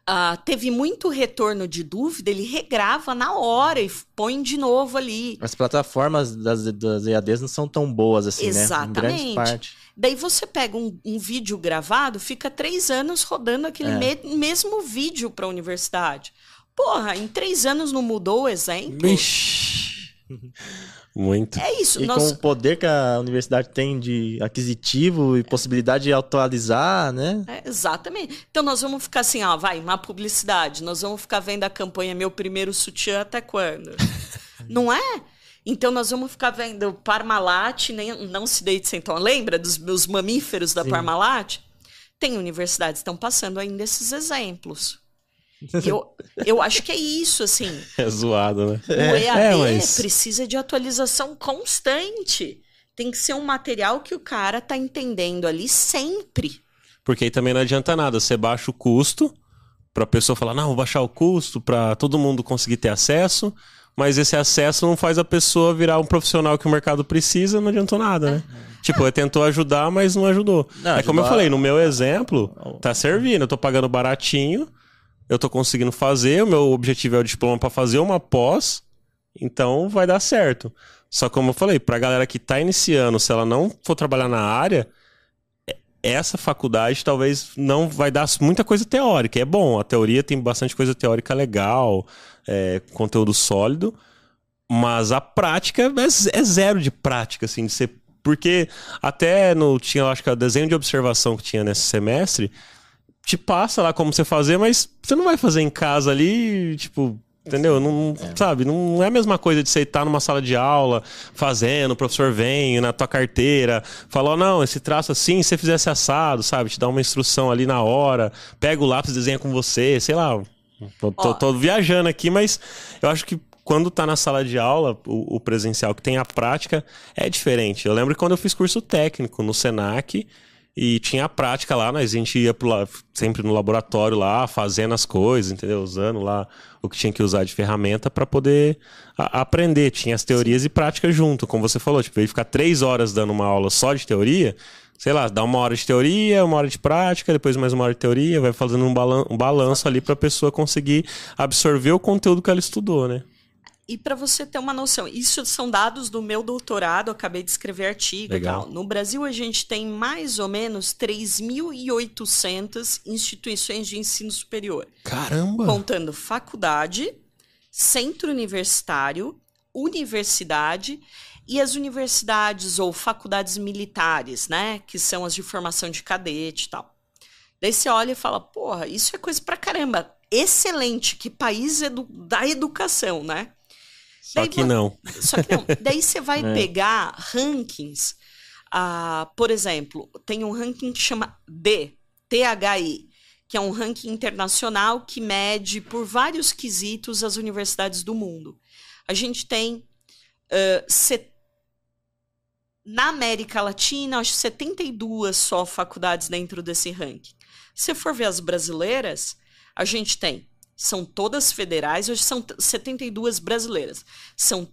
ah, teve muito retorno de dúvida, ele regrava na hora e põe de novo ali. As plataformas das, das EADs não são tão boas assim, Exatamente. né? Em grande parte. Daí você pega um, um vídeo gravado, fica três anos rodando aquele É. me- mesmo vídeo para a universidade. Porra, em três anos não mudou o exemplo? Vixe. Muito. É isso. E nós, com o poder que a universidade tem de aquisitivo e possibilidade de atualizar, né? É, exatamente. Então nós vamos ficar assim, ó, vai, uma publicidade. Nós vamos ficar vendo a campanha Meu Primeiro Sutiã até quando? não é? Então nós vamos ficar vendo Parmalat, nem, não se deite sem tom. Lembra dos meus mamíferos da Sim. Parmalat? Tem universidades que estão passando ainda esses exemplos. Eu, eu acho que é isso, assim. É zoado, né? O EAD É, mas- precisa de atualização constante. Tem que ser um material que o cara tá entendendo ali sempre. Porque aí também não adianta nada. Você baixa o custo pra pessoa falar, não, vou baixar o custo pra todo mundo conseguir ter acesso. Mas esse acesso não faz a pessoa virar um profissional que o mercado precisa, não adiantou nada, né? Tipo, ele tentou ajudar, mas não ajudou. Não, é como eu ajudar- falei, no meu exemplo, tá servindo. Eu tô pagando baratinho, eu tô conseguindo fazer, o meu objetivo é o diploma pra fazer uma pós, então vai dar certo. Só como eu falei, pra galera que tá iniciando, se ela não for trabalhar na área, é- essa faculdade talvez não vai dar muita coisa teórica. É bom, a teoria tem bastante coisa teórica legal, é, conteúdo sólido, mas a prática é, é zero de prática, assim, de ser. Porque até no. Tinha, eu acho que o desenho de observação que tinha nesse semestre, te passa lá como você fazer, mas você não vai fazer em casa ali, tipo. Entendeu? Não, Sabe? Não é a mesma coisa de você estar numa sala de aula, fazendo, o professor vem na tua carteira, fala, ó, não, esse traço assim, se você fizesse assado, sabe? Te dá uma instrução ali na hora, pega o lápis, desenha com você, sei lá. Tô, tô- tô viajando aqui, mas eu acho que quando tá na sala de aula, o, o presencial que tem a prática, é diferente. Eu lembro que quando eu fiz curso técnico no Senac, e tinha a prática lá, mas a gente ia pro, sempre no laboratório lá, fazendo as coisas, entendeu? Usando lá o que tinha que usar de ferramenta para poder a- aprender. Tinha as teorias e prática junto, como você falou. Tipo, ele ficar três horas dando uma aula só de teoria, sei lá, dá uma hora de teoria, uma hora de prática, depois mais uma hora de teoria, vai fazendo um, balan um balanço ali para a pessoa conseguir absorver o conteúdo que ela estudou, né? E para você ter uma noção, isso são dados do meu doutorado, acabei de escrever artigo Legal. e tal. No Brasil, a gente tem mais ou menos 3.800 instituições de ensino superior, Caramba! contando faculdade, centro universitário, universidade e as universidades ou faculdades militares, né? Que são as de formação de cadete e tal. Daí você olha e fala, porra, isso é coisa pra caramba. Excelente, que país edu da educação, né? Só daí que não. Só que não. Daí você vai É. pegar rankings. ah, por exemplo, tem um ranking que chama D, THI, que é um ranking internacional que mede por vários quesitos as universidades do mundo. A gente tem ah, se- na América Latina, acho 72 só faculdades dentro desse ranking. Se for ver as brasileiras, a gente tem, são todas federais, hoje são t- 72 brasileiras. São,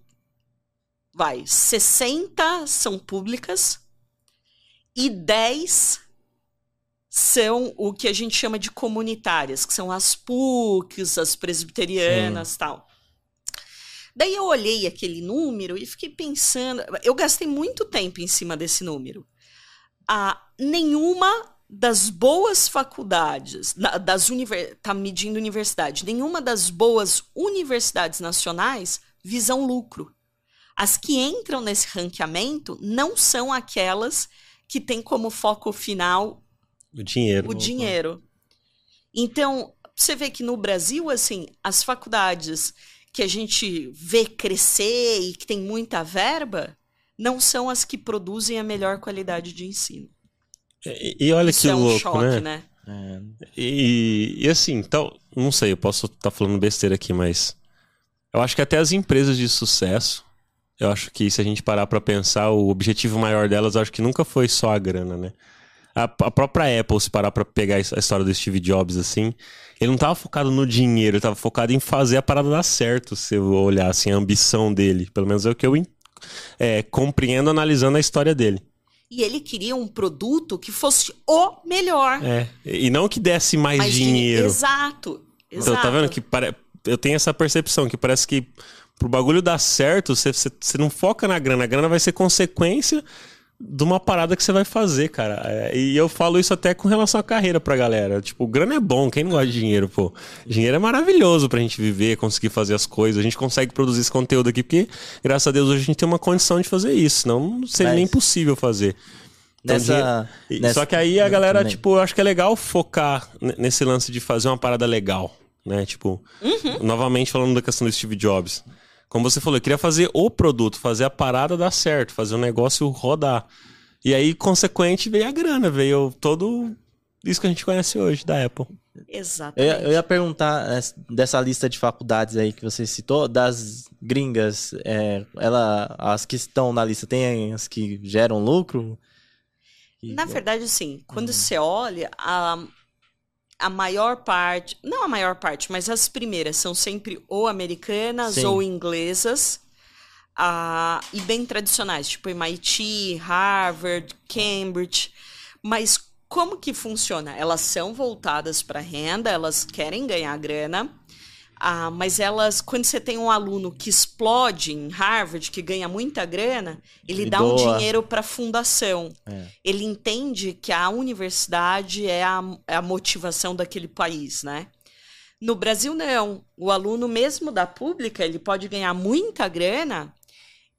vai, 60 são públicas e 10 são o que a gente chama de comunitárias, que são as PUCs, as presbiterianas tal. Daí eu olhei aquele número e fiquei pensando. Eu gastei muito tempo em cima desse número. Ah, nenhuma das boas faculdades, das univer, tá medindo universidade, nenhuma das boas universidades nacionais visam lucro. As que entram nesse ranqueamento não são aquelas que têm como foco final O dinheiro. o dinheiro. Então, você vê que no Brasil, assim, as faculdades que a gente vê crescer e que tem muita verba, não são as que produzem a melhor qualidade de ensino. E, e olha Isso que é um louco, choque, né? né? É, E, e assim, então, não sei, eu posso estar falando besteira aqui, mas eu acho que até as empresas de sucesso, eu acho que se a gente parar pra pensar, o objetivo maior delas, eu acho que nunca foi só a grana, né? A, a própria Apple, se parar pra pegar a história do Steve Jobs, assim, ele não tava focado no dinheiro, ele tava focado em fazer a parada dar certo, se eu olhar, assim, a ambição dele. Pelo menos é o que eu é, compreendo analisando a história dele. E ele queria um produto que fosse o melhor. É. E não que desse mais, de- dinheiro. Exato. Então, exato. tá vendo que pare... eu tenho essa percepção que parece que pro bagulho dar certo, você, você, você não foca na grana. A grana vai ser consequência de uma parada que você vai fazer, cara. É, e eu falo isso até com relação à carreira pra galera. Tipo, grana é bom, quem não gosta de dinheiro, pô? Dinheiro é maravilhoso pra gente viver, conseguir fazer as coisas. A gente consegue produzir esse conteúdo aqui porque, graças a Deus, hoje a gente tem uma condição de fazer isso. Senão não seria Mas- nem possível fazer. Então, Nessa, nessa- Só que aí a galera, também. tipo, eu acho que é legal focar nesse lance de fazer uma parada legal, né? Tipo, novamente falando da questão do Steve Jobs. Como você falou, eu queria fazer o produto, fazer a parada dar certo, fazer o negócio rodar. E aí, consequente, veio a grana, veio todo isso que a gente conhece hoje da Apple. Eu Exatamente. ia, eu ia perguntar é, dessa lista de faculdades aí que você citou, das gringas, é, ela, as que estão na lista, tem as que geram lucro? Na verdade, assim, Hum. quando você olha, a, a maior parte, não a maior parte, mas as primeiras são sempre ou americanas Sim. ou inglesas, ah, e bem tradicionais, tipo MIT, Harvard, Cambridge. Mas como que funciona? Elas são voltadas para renda, elas querem ganhar grana, ah, mas elas, quando você tem um aluno que explode em Harvard, que ganha muita grana, ele Ele dá um doa. dinheiro para a fundação. É. Ele entende que a universidade é a, é a motivação daquele país, né? No Brasil, não. O aluno, mesmo da pública, ele pode ganhar muita grana,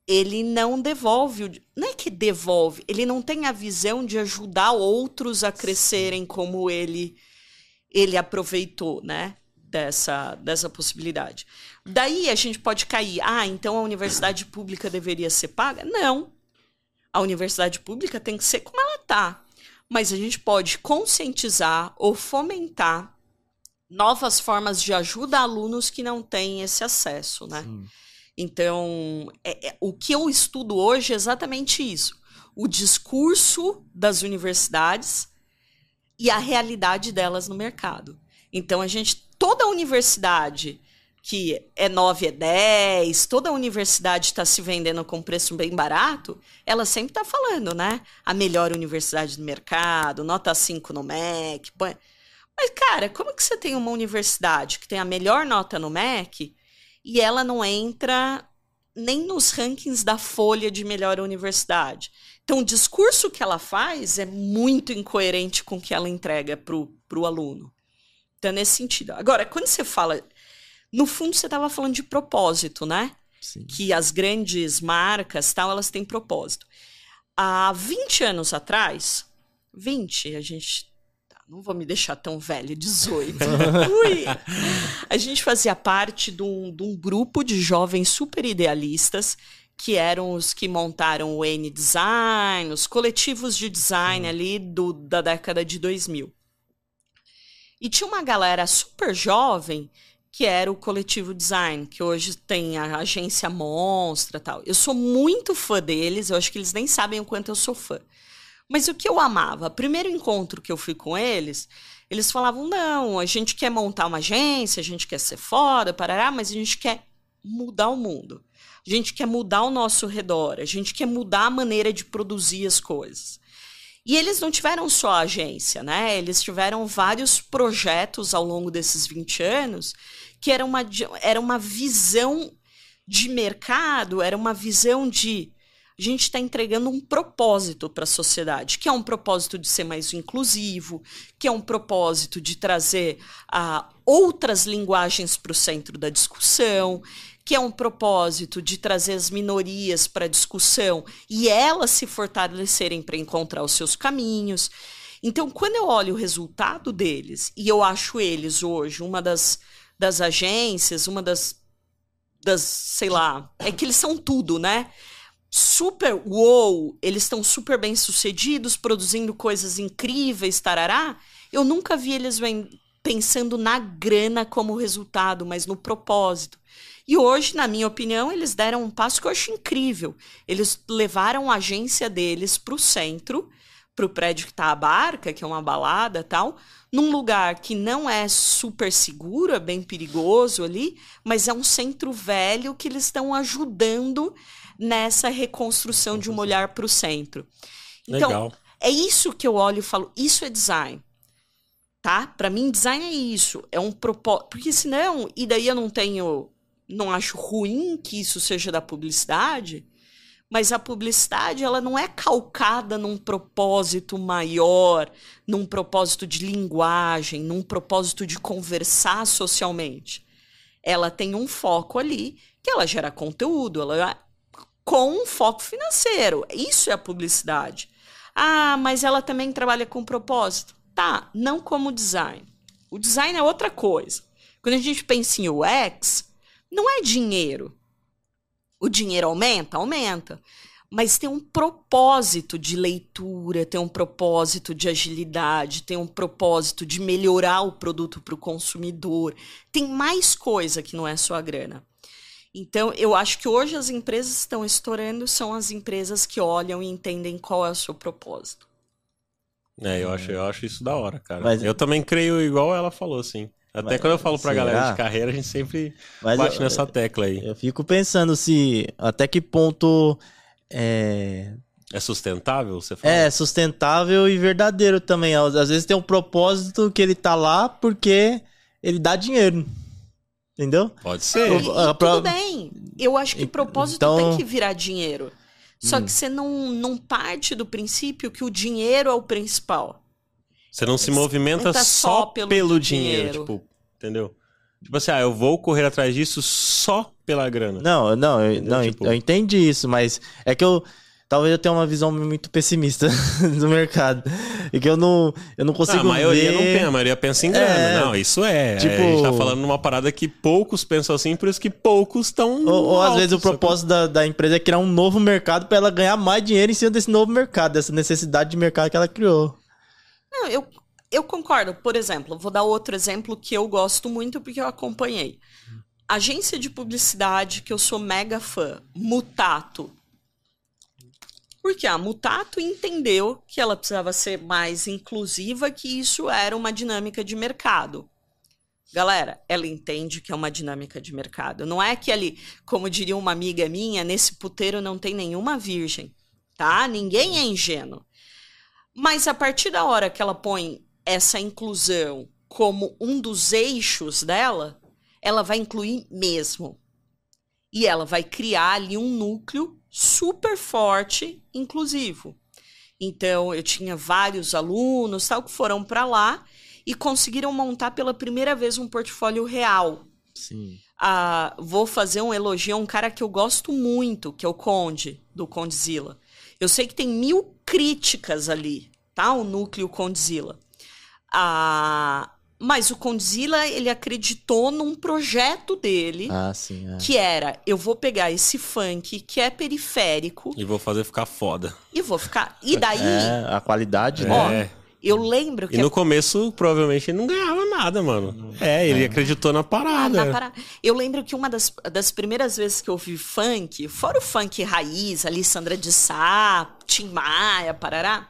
ele não devolve. Não é que devolve, ele não tem a visão de ajudar outros a crescerem como ele, ele aproveitou, né? Dessa, dessa possibilidade. Daí a gente pode cair. Ah, então a universidade pública deveria ser paga? Não. A universidade pública tem que ser como ela tá. Mas a gente pode conscientizar ou fomentar novas formas de ajuda a alunos que não têm esse acesso, né? Sim. Então, é- é- o que eu estudo hoje é exatamente isso: o discurso das universidades e a realidade delas no mercado. Então, a gente, toda universidade que é 9 é 10, toda universidade está se vendendo com preço bem barato, ela sempre está falando, né? A melhor universidade do mercado, nota 5 no MEC. Mas, cara, como que você tem uma universidade que tem a melhor nota no MEC e ela não entra nem nos rankings da Folha de melhor universidade? Então, o discurso que ela faz é muito incoerente com o que ela entrega para o aluno. Então, nesse sentido. Agora, quando você fala. No fundo, você estava falando de propósito, né? Sim. que as grandes marcas tal, elas têm propósito. Há 20 anos atrás, 20, a gente. tá, Não vou me deixar tão velha, 18. Ui. A gente fazia parte de um, de um grupo de jovens super idealistas, que eram os que montaram o N-Design, os coletivos de design ali do, da década de 2000. E tinha uma galera super jovem que era o coletivo design, que hoje tem a agência Monstra tal. Eu sou muito fã deles, eu acho que eles nem sabem o quanto eu sou fã. Mas o que eu amava, primeiro encontro que eu fui com eles, eles falavam: não, a gente quer montar uma agência, a gente quer ser foda, parará, mas a gente quer mudar o mundo. A gente quer mudar o nosso redor, a gente quer mudar a maneira de produzir as coisas. E eles não tiveram só a agência, né? Eles tiveram vários projetos ao longo desses 20 anos que era uma, era uma visão de mercado, era uma visão de a gente está entregando um propósito para a sociedade, que é um propósito de ser mais inclusivo, que é um propósito de trazer ah, outras linguagens para o centro da discussão, que é um propósito de trazer as minorias para discussão e elas se fortalecerem para encontrar os seus caminhos. Então, quando eu olho o resultado deles, e eu acho eles hoje uma das, das agências, uma das, das, sei lá, é que eles são tudo, né? Super wow, eles estão super bem sucedidos, produzindo coisas incríveis, tarará. Eu nunca vi eles pensando na grana como resultado, mas no propósito. E hoje, na minha opinião, eles deram um passo que eu acho incrível. Eles levaram a agência deles para o centro, para o prédio que está a barca, que é uma balada tal, num lugar que não é super seguro, é bem perigoso ali, mas é um centro velho que eles estão ajudando nessa reconstrução de um olhar para o centro. Então, Legal. é isso que eu olho e falo, isso é design. Tá? Para mim, design é isso. É um propósito. Porque senão, e daí eu não tenho. Não acho ruim que isso seja da publicidade, mas a publicidade ela não é calcada num propósito maior, num propósito de linguagem, num propósito de conversar socialmente. Ela tem um foco ali que ela gera conteúdo, ela com um foco financeiro. Isso é a publicidade. Ah, mas ela também trabalha com propósito. Tá, não como design. O design é outra coisa. Quando a gente pensa em UX, não é dinheiro. O dinheiro aumenta? Aumenta. Mas tem um propósito de leitura, tem um propósito de agilidade, tem um propósito de melhorar o produto para o consumidor. Tem mais coisa que não é só a grana. Então, eu acho que hoje as empresas que estão estourando são as empresas que olham e entendem qual é o seu propósito. É, eu acho, eu acho isso da hora, cara. Mas- eu também creio igual ela falou, assim. Até Mas- quando eu falo pra será? galera de carreira, a gente sempre Mas bate eu- nessa tecla aí. Eu fico pensando se até que ponto é, É sustentável, você fala? é sustentável e verdadeiro também. Às vezes tem um propósito que ele tá lá porque ele dá dinheiro. Entendeu? Pode ser. Eu- E, e tudo bem. Eu acho que propósito então- tem que virar dinheiro. Só Hum. que você não, não parte do princípio que o dinheiro é o principal. Você não se movimenta Tá só, pelo, pelo dinheiro, dinheiro. tipo, entendeu? Tipo assim, ah, eu vou correr atrás disso só pela grana. Não, não, eu, não, Tipo- eu entendi isso, mas é que eu talvez eu tenha uma visão muito pessimista do mercado. E que eu não, eu não Ah, consigo a maioria ver... não pensa, a maioria pensa em grana. É. não, isso é. Tipo- A gente tá falando numa parada que poucos pensam assim, por isso que poucos estão. Ou, ou às vezes o propósito da, da empresa é criar um novo mercado para ela ganhar mais dinheiro em cima desse novo mercado, dessa necessidade de mercado que ela criou. Não, eu, eu concordo. Por exemplo, vou dar outro exemplo que eu gosto muito porque eu acompanhei. Agência de publicidade que eu sou mega fã, Mutato. Porque a Mutato entendeu que ela precisava ser mais inclusiva, que isso era uma dinâmica de mercado. Galera, ela entende que é uma dinâmica de mercado. Não é que ali, como diria uma amiga minha, nesse puteiro não tem nenhuma virgem, tá? Ninguém é ingênuo. Mas a partir da hora que ela põe essa inclusão como um dos eixos dela, ela vai incluir mesmo. E ela vai criar ali um núcleo super forte, inclusivo. Então, eu tinha vários alunos tal que foram para lá e conseguiram montar pela primeira vez um portfólio real. Sim. Ah, vou fazer um elogio a um cara que eu gosto muito, que é o Conde, do Condzilla. Eu sei que tem mil críticas ali, tá? O núcleo Condzilla. Ah, mas o Condzilla, ele acreditou num projeto dele, Ah, sim. é. que era, eu vou pegar esse funk que é periférico E vou fazer ficar foda. e vou ficar... E daí, É, a qualidade, ó, né? É. eu lembro que... E no começo, provavelmente, ele não ganhava nada, mano. É, ele acreditou na Ah, parada. tá, para- Eu lembro que uma das, das primeiras vezes que eu ouvi funk, fora o funk raiz, Alessandra de Sá, Tim Maia, parará,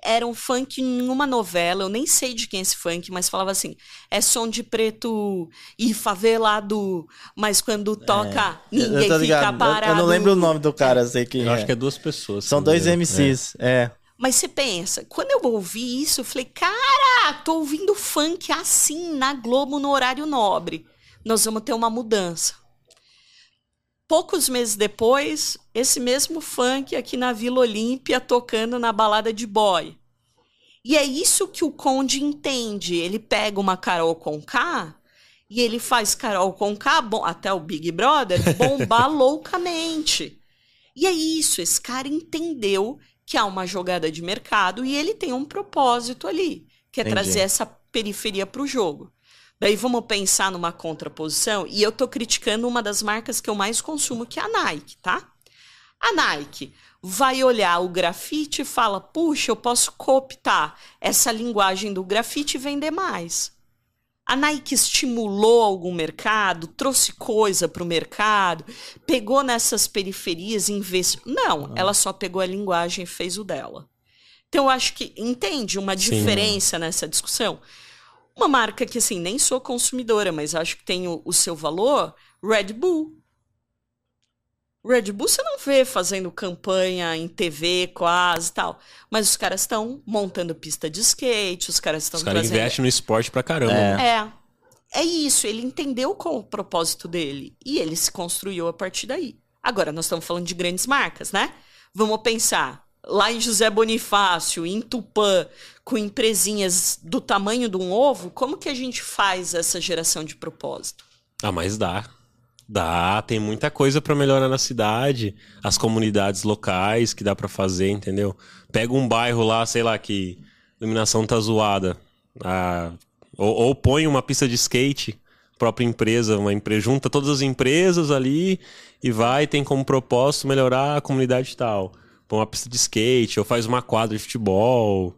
era um funk numa novela, eu nem sei de quem é esse funk, mas falava assim, é som de preto e favelado, mas quando toca, É. Ninguém fica ligado. Eu- parado. Eu, não lembro o nome do cara, sei que. Eu acho é. que é duas pessoas. São dois. MCs. É. Mas você pensa, quando eu ouvi isso, eu falei, cara, tô ouvindo funk assim na Globo no horário nobre. Nós vamos ter uma mudança. Poucos meses depois, esse mesmo funk aqui na Vila Olímpia tocando na balada de boy. E é isso que o Conde entende. Ele pega uma Carol com K e ele faz Carol com K, bom, até o Big Brother, bombar loucamente. E é isso, esse cara entendeu que há uma jogada de mercado e ele tem um propósito ali, que é Entendi. trazer essa periferia para o jogo. Daí vamos pensar numa contraposição, e eu tô criticando uma das marcas que eu mais consumo, que é a Nike, tá? A Nike vai olhar o grafite e fala: puxa, eu posso cooptar essa linguagem do grafite e vender mais. A Nike estimulou algum mercado, trouxe coisa para o mercado, pegou nessas periferias e investiu. Não, ela só pegou a linguagem e fez o dela. Então, eu acho que entende uma Sim. diferença nessa discussão. Uma marca que, assim, nem sou consumidora, mas acho que tem o, o seu valor, Red Bull. Red Bull você não vê fazendo campanha em TV quase tal. Mas os caras estão montando pista de skate, os caras estão Os caras trazendo... investem no esporte pra caramba. É. né? É. É isso, ele entendeu qual o propósito dele. E ele se construiu a partir daí. Agora, nós estamos falando de grandes marcas, né? Vamos pensar. Lá em José Bonifácio, em Tupã, com empresinhas do tamanho de um ovo, como que a gente faz essa geração de propósito? Ah, mas dá. Dá, tem muita coisa pra melhorar na cidade, as comunidades locais que dá pra fazer, entendeu? Pega um bairro lá, sei lá, que a iluminação tá zoada. Ah, ou, ou põe uma pista de skate, própria empresa, uma empresa, junta todas as empresas ali e vai, tem como propósito melhorar a comunidade tal. Põe uma pista de skate, ou faz uma quadra de futebol.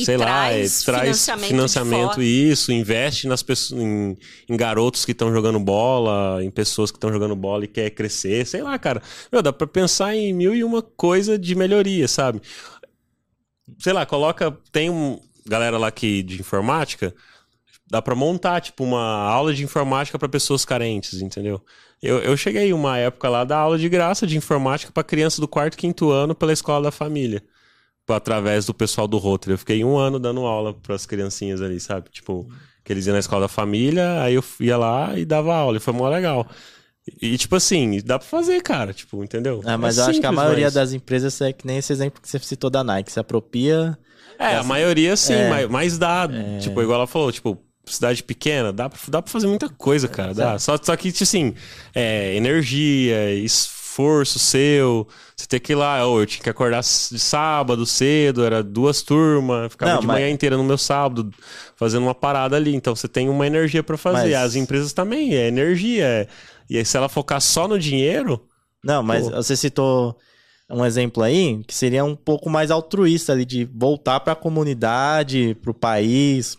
E sei lá, é, traz traz financiamento financiamento, isso, investe nas pessoas, em, em garotos que estão jogando bola, em pessoas que estão jogando bola e quer crescer, sei lá, cara. Meu, dá pra pensar em mil e uma coisa de melhoria, sabe? Sei lá, coloca, tem um galera lá que de informática, dá pra montar tipo uma aula de informática pra pessoas carentes, entendeu? Eu, eu cheguei uma época lá da aula de graça de informática pra criança do quarto, quinto ano pela escola da família através do pessoal do Rotary. Eu fiquei um ano dando aula para as criancinhas ali, sabe? Tipo, que eles iam na escola da família, aí eu ia lá e dava aula, e foi mó legal. E, tipo assim, dá pra fazer, cara, tipo, entendeu? É, mas É eu acho que a simples, maioria mas- das empresas é que nem esse exemplo que você citou da Nike, se apropria. É, a maioria sim, É. mas, mas dá. Tipo, igual ela falou, tipo, cidade pequena, dá pra, dá pra fazer muita coisa, cara. Dá. Só, só que, tipo assim, é, energia, esforço seu. Você tem que ir lá, ô, eu tinha que acordar de sábado cedo, era duas turmas, ficava Não, de mas- manhã inteira no meu sábado fazendo uma parada ali. Então você tem uma energia pra fazer. Mas- As empresas também, é energia. é- E aí, se ela focar só no dinheiro, Não, mas Pô. você citou um exemplo aí que seria um pouco mais altruísta ali, de voltar para a comunidade, para o país,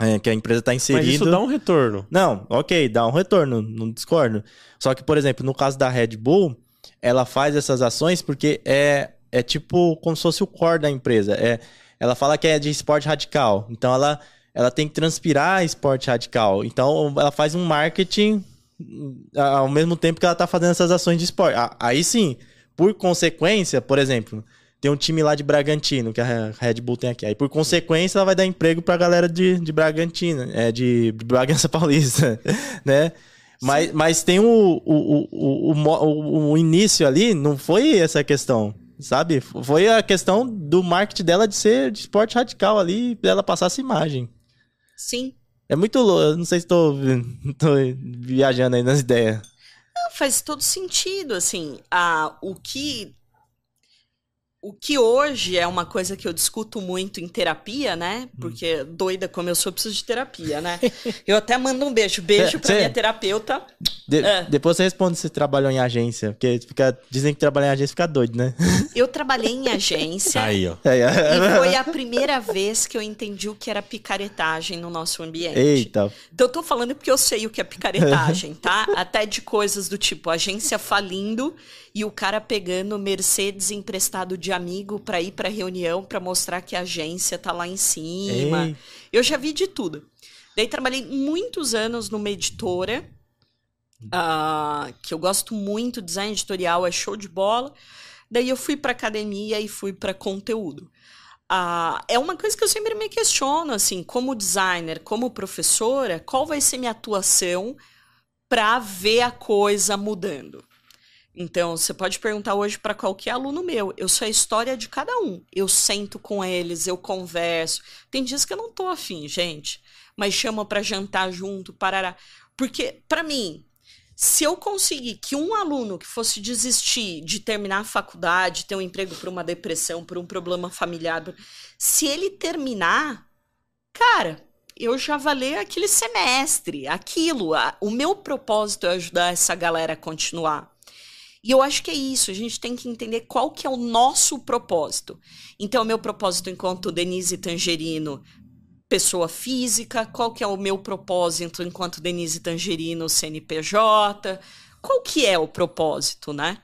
é, que a empresa está inserida. mas isso dá um retorno. Não, ok, dá um retorno, não discordo. Só que, por exemplo, no caso da Red Bull, ela faz essas ações porque é, é tipo como se fosse o core da empresa. É, ela fala que é de esporte radical. Então ela, ela tem que transpirar esporte radical. Então ela faz um marketing hum, ao mesmo tempo que ela tá fazendo essas ações de esporte. Aí sim, por consequência, por exemplo, tem um time lá de Bragantino, que a Red Bull tem aqui. Aí, por consequência, ela vai dar emprego pra galera de, de Bragantino, é, de Bragança Paulista, né? Mas, mas tem o, o, o, o, início ali, não foi essa questão, sabe? Foi a questão do marketing dela de ser de esporte radical ali, dela passar essa imagem. Sim. É muito louco, não sei se tô, tô viajando aí nas ideias. Faz todo sentido, assim. A, o que. O que hoje é uma coisa que eu discuto muito em terapia, né? Porque doida como eu sou, eu preciso de terapia, né? Eu até mando um beijo. Beijo Cê- pra cê- minha terapeuta. De- É. Depois você responde se trabalhou em agência, porque fica, dizem que trabalhar em agência fica doido, né? Eu trabalhei em agência. Aí, ó. É, é. E foi a primeira vez que eu entendi o que era picaretagem no nosso ambiente. Eita, Então eu tô falando porque eu sei o que é picaretagem, tá? Até de coisas do tipo agência falindo e o cara pegando Mercedes emprestado de amigo pra ir pra reunião pra mostrar que a agência tá lá em cima. Ei. Eu já vi de tudo. Daí trabalhei muitos anos numa editora, ah, que eu gosto muito, design editorial é show de bola. Daí eu fui pra academia e fui pra conteúdo. Ah, é uma coisa que eu sempre me questiono, assim, como designer, como professora, qual vai ser minha atuação para ver a coisa mudando? Então, você pode perguntar hoje para qualquer aluno meu. Eu sou a história de cada um. Eu sento com eles, eu converso. Tem dias que eu não tô afim, gente. Mas chama para jantar junto, parará. Porque, para mim, se eu conseguir que um aluno que fosse desistir de terminar a faculdade, ter um emprego por uma depressão, por um problema familiar, se ele terminar, cara, eu já valei aquele semestre, aquilo. o meu propósito é ajudar essa galera a continuar. E eu acho que é isso, a gente tem que entender qual que é o nosso propósito. Então, o meu propósito enquanto Denise Tangerino, pessoa física, qual que é o meu propósito enquanto Denise Tangerino, CNPJ, qual que é o propósito, né?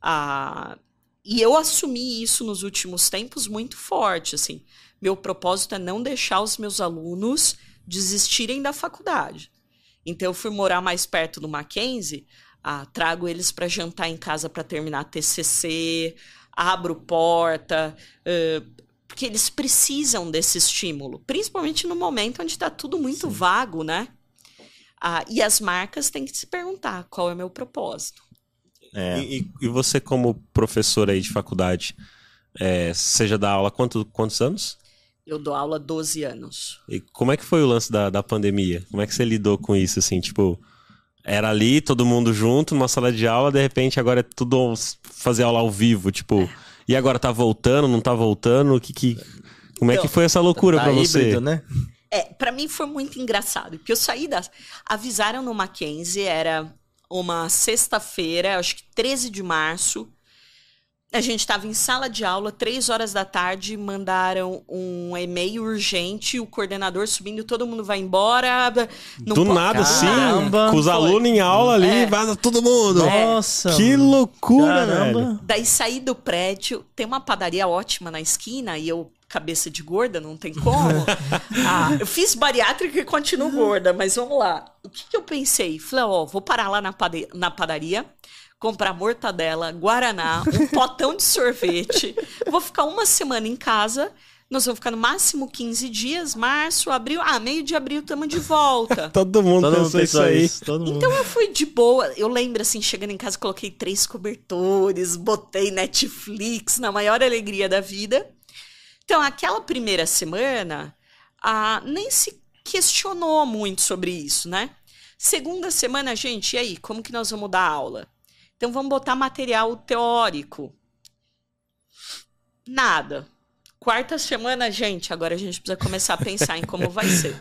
Ah, e eu assumi isso nos últimos tempos muito forte, assim. Meu propósito é não deixar os meus alunos desistirem da faculdade. Então eu fui morar mais perto do Mackenzie, Ah, trago eles para jantar em casa para terminar TCC, abro porta, uh, porque eles precisam desse estímulo, principalmente no momento onde está tudo muito Sim. vago, né? Ah, e as marcas têm que se perguntar qual é o meu propósito. É. E, e, você, como professor aí de faculdade, é, seja da aula quanto, quantos anos? Eu dou aula 12 anos. E como é que foi o lance da, da pandemia? Como é que você lidou com isso, assim, tipo... Era ali, todo mundo junto, numa sala de aula, de repente agora é tudo fazer aula ao vivo, tipo... É. E agora tá voltando, não tá voltando? O que que... Como é que foi essa loucura tá para você? Híbrido, né? É, para mim foi muito engraçado, porque eu saí da avisaram no Mackenzie, era uma sexta-feira, acho que 13 de março. A gente estava em sala de aula, três horas da tarde, mandaram um e-mail urgente, o coordenador subindo, todo mundo vai embora. Do nada, sim, com os alunos em aula ali, é. vaza todo mundo. Nossa! Que loucura, Caramba. velho. Daí saí do prédio, tem uma padaria ótima na esquina, e eu cabeça de gorda, não tem como. ah, eu fiz bariátrica e continuo gorda, mas vamos lá. O que, que eu pensei? Falei, ó, vou parar lá na, pade na padaria, comprar mortadela, guaraná, um potão de sorvete. Vou ficar uma semana em casa. Nós vamos ficar no máximo 15 dias, março, abril. Ah, meio de abril estamos de volta. Todo mundo Todo pensou isso aí. Isso, então eu fui de boa. Eu lembro, assim, chegando em casa, coloquei três cobertores, botei Netflix na maior alegria da vida. Então, aquela primeira semana, ah, nem se questionou muito sobre isso, né? Segunda semana, gente, e aí, como que nós vamos dar aula? Então, vamos botar material teórico. Nada. Quarta semana, gente, agora a gente precisa começar a pensar em como vai ser.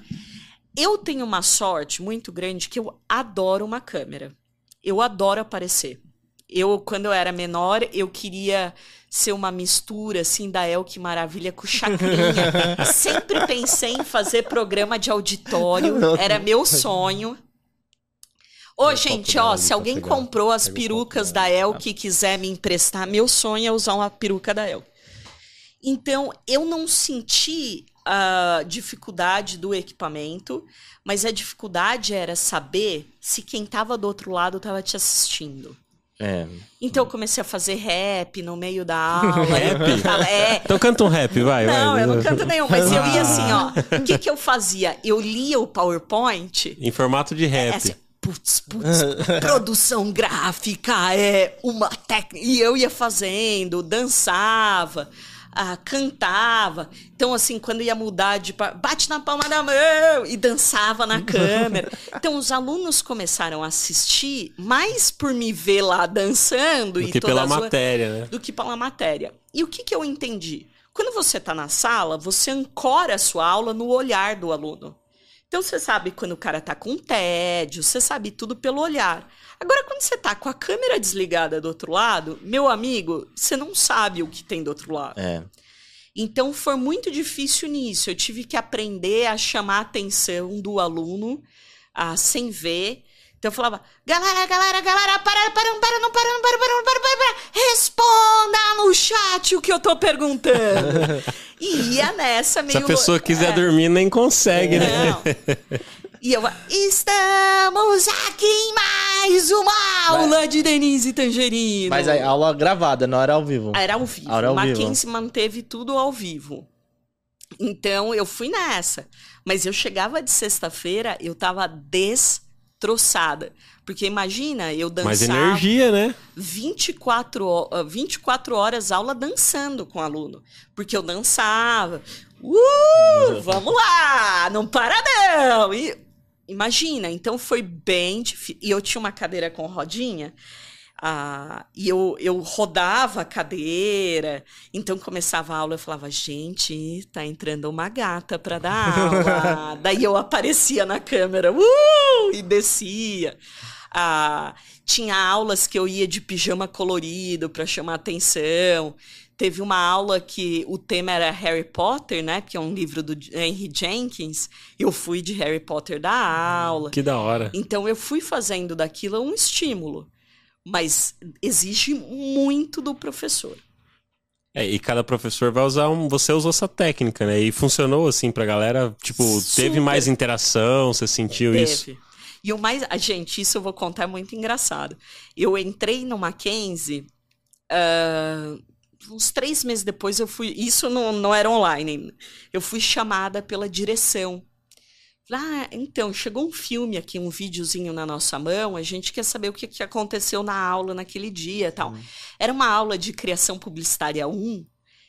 Eu tenho uma sorte muito grande que eu adoro uma câmera. Eu adoro aparecer. Eu, quando eu era menor, eu queria ser uma mistura, assim, da El Que Maravilha com Chacrinha. Sempre pensei em fazer programa de auditório. Era meu sonho. Ô, gente, ó, se alguém comprou as perucas da El que quiser me emprestar, meu sonho é usar uma peruca da El. Então, eu não senti a dificuldade do equipamento, mas a dificuldade era saber se quem estava do outro lado estava te assistindo. É. Então eu comecei a fazer rap no meio da aula. rap? É. Então canta um rap, vai. Não, vai. eu não canto nenhum, mas eu ia assim, ó. O que, que eu fazia? Eu lia o PowerPoint. Em formato de rap. É assim, putz, putz, produção gráfica é uma técnica. E eu ia fazendo, dançava ah, cantava. Então, assim, quando ia mudar de. bate na palma da mão e dançava na câmera. Então, os alunos começaram a assistir mais por me ver lá dançando do e que pela matéria, né? Do que pela matéria. E o que, que eu entendi? Quando você está na sala, você ancora a sua aula no olhar do aluno. Então você sabe quando o cara tá com tédio, você sabe tudo pelo olhar. Agora, quando você tá com a câmera desligada do outro lado, meu amigo, você não sabe o que tem do outro lado. É. Então foi muito difícil nisso. Eu tive que aprender a chamar a atenção do aluno, a, sem ver. Então eu falava, galera, galera, galera, para, para, para, não para, não para, para, para, para, para, responda no chat o que eu tô perguntando. e ia nessa meio... Se a pessoa quiser é. dormir, nem consegue, né? não. né? E eu, estamos aqui em mais uma aula Mas... de Denise Tangerino. Mas a aula gravada, não era ao vivo. Era ao vivo. Era ao Mackenzie vivo. manteve tudo ao vivo. Então eu fui nessa. Mas eu chegava de sexta-feira, eu tava destroçada. Porque imagina, eu dançava. Mais energia, né? 24, 24 horas aula dançando com o aluno. Porque eu dançava. Uh, vamos lá! Não para não! E Imagina, então foi bem difícil. E eu tinha uma cadeira com rodinha. Ah, e eu, eu rodava a cadeira, então começava a aula, eu falava, gente, tá entrando uma gata para dar aula. Daí eu aparecia na câmera, uh, e descia. Ah, tinha aulas que eu ia de pijama colorido para chamar atenção. Teve uma aula que o tema era Harry Potter, né? Que é um livro do Henry Jenkins. Eu fui de Harry Potter da aula. Que da hora. Então eu fui fazendo daquilo um estímulo. Mas exige muito do professor. É, e cada professor vai usar um. Você usou essa técnica, né? E funcionou assim pra galera? Tipo, Super. teve mais interação? Você sentiu teve. isso? E o mais. a gente, isso eu vou contar, é muito engraçado. Eu entrei no Mackenzie. ah, uns três meses depois eu fui. Isso não, não era online. Eu fui chamada pela direção. Ah, então, chegou um filme aqui, um videozinho na nossa mão. A gente quer saber o que, que aconteceu na aula naquele dia tal. Era uma aula de criação publicitária 1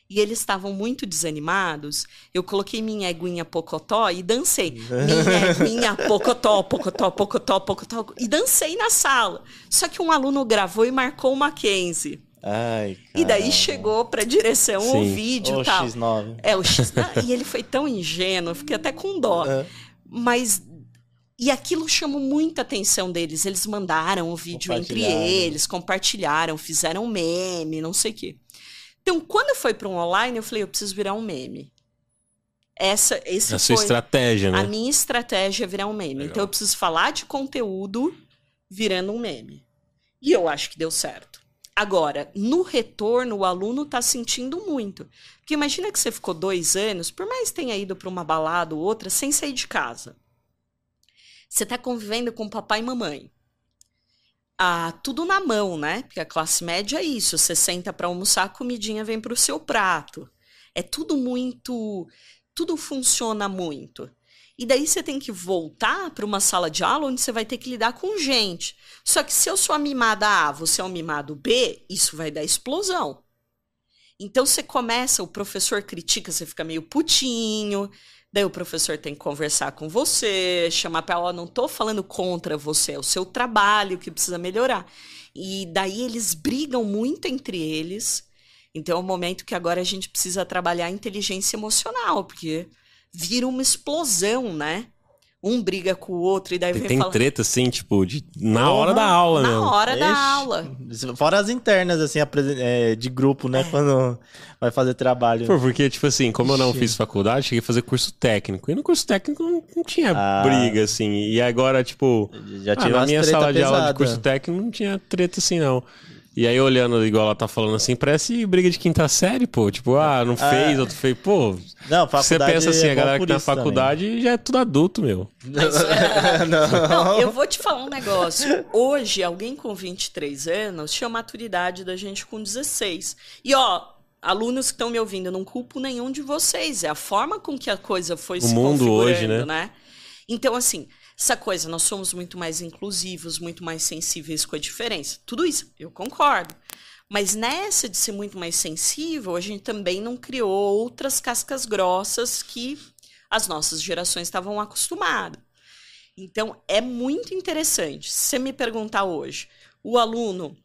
e eles estavam muito desanimados. Eu coloquei minha eguinha pocotó e dancei. Minha eguinha pocotó, pocotó, pocotó, pocotó. E dancei na sala. Só que um aluno gravou e marcou o Mackenzie. Ai, E daí chegou pra direção o Sim. vídeo Ô, e tal. X9. É, o X. Ah, e ele foi tão ingênuo, fiquei até com dó. É. Mas. E aquilo chamou muita atenção deles. Eles mandaram o vídeo entre Compartilharam. eles, compartilharam, fizeram meme, não sei o quê. Então, quando foi para um online, eu falei, eu preciso virar um meme. Essa, esse A sua foi estratégia, né? a minha estratégia é virar um meme. Legal. Então, eu preciso falar de conteúdo virando um meme. E eu acho que deu certo. Agora, no retorno, o aluno está sentindo muito. Porque imagina que você ficou dois anos, por mais tenha ido para uma balada ou outra, sem sair de casa. Você está convivendo com papai e mamãe. Ah, tudo na mão, né? Porque a classe média é isso. Você senta para almoçar, a comidinha vem para o seu prato. É tudo muito. Tudo funciona muito. E daí você tem que voltar para uma sala de aula onde você vai ter que lidar com gente. Só que se eu sou a mimada A, você é o mimado B, isso vai dar explosão. Então você começa, o professor critica, você fica meio putinho, daí o professor tem que conversar com você, chamar para ó, não tô falando contra você, é o seu trabalho que precisa melhorar. E daí eles brigam muito entre eles. Então é um momento que agora a gente precisa trabalhar a inteligência emocional, porque vira uma explosão, né? Um briga com o outro e daí Tem, vem tem falar treta, assim, tipo, de, na hora da aula na mesmo. hora da Ixi. aula. Fora as internas, assim, é, de grupo, né? Quando vai fazer trabalho. Pô, porque, tipo assim, como eu não Ixi. fiz faculdade, cheguei a fazer curso técnico. E no curso técnico não, não tinha Ah. briga, assim. E agora, tipo, Já ah, tive na minha sala de aula de pesada. curso técnico não tinha treta assim, não. E aí, olhando, igual ela tá falando assim, parece briga de quinta série, pô. Tipo, ah, não fez, outro fez. Pô, Não, você faculdade pensa assim, é a galera que tá na isso também. faculdade já é tudo adulto, meu. não. Não, eu vou te falar um negócio. Hoje, alguém com 23 anos tinha a maturidade da gente com 16. E, ó, alunos que estão me ouvindo, eu não culpo nenhum de vocês. É a forma com que a coisa foi O se mundo configurando, hoje, né? né? Então, assim, essa coisa, nós somos muito mais inclusivos, muito mais sensíveis com a diferença. Tudo isso, eu concordo. Mas nessa de ser muito mais sensível, a gente também não criou outras cascas grossas que as nossas gerações estavam acostumadas. Então, é muito interessante. Se você me perguntar hoje, o aluno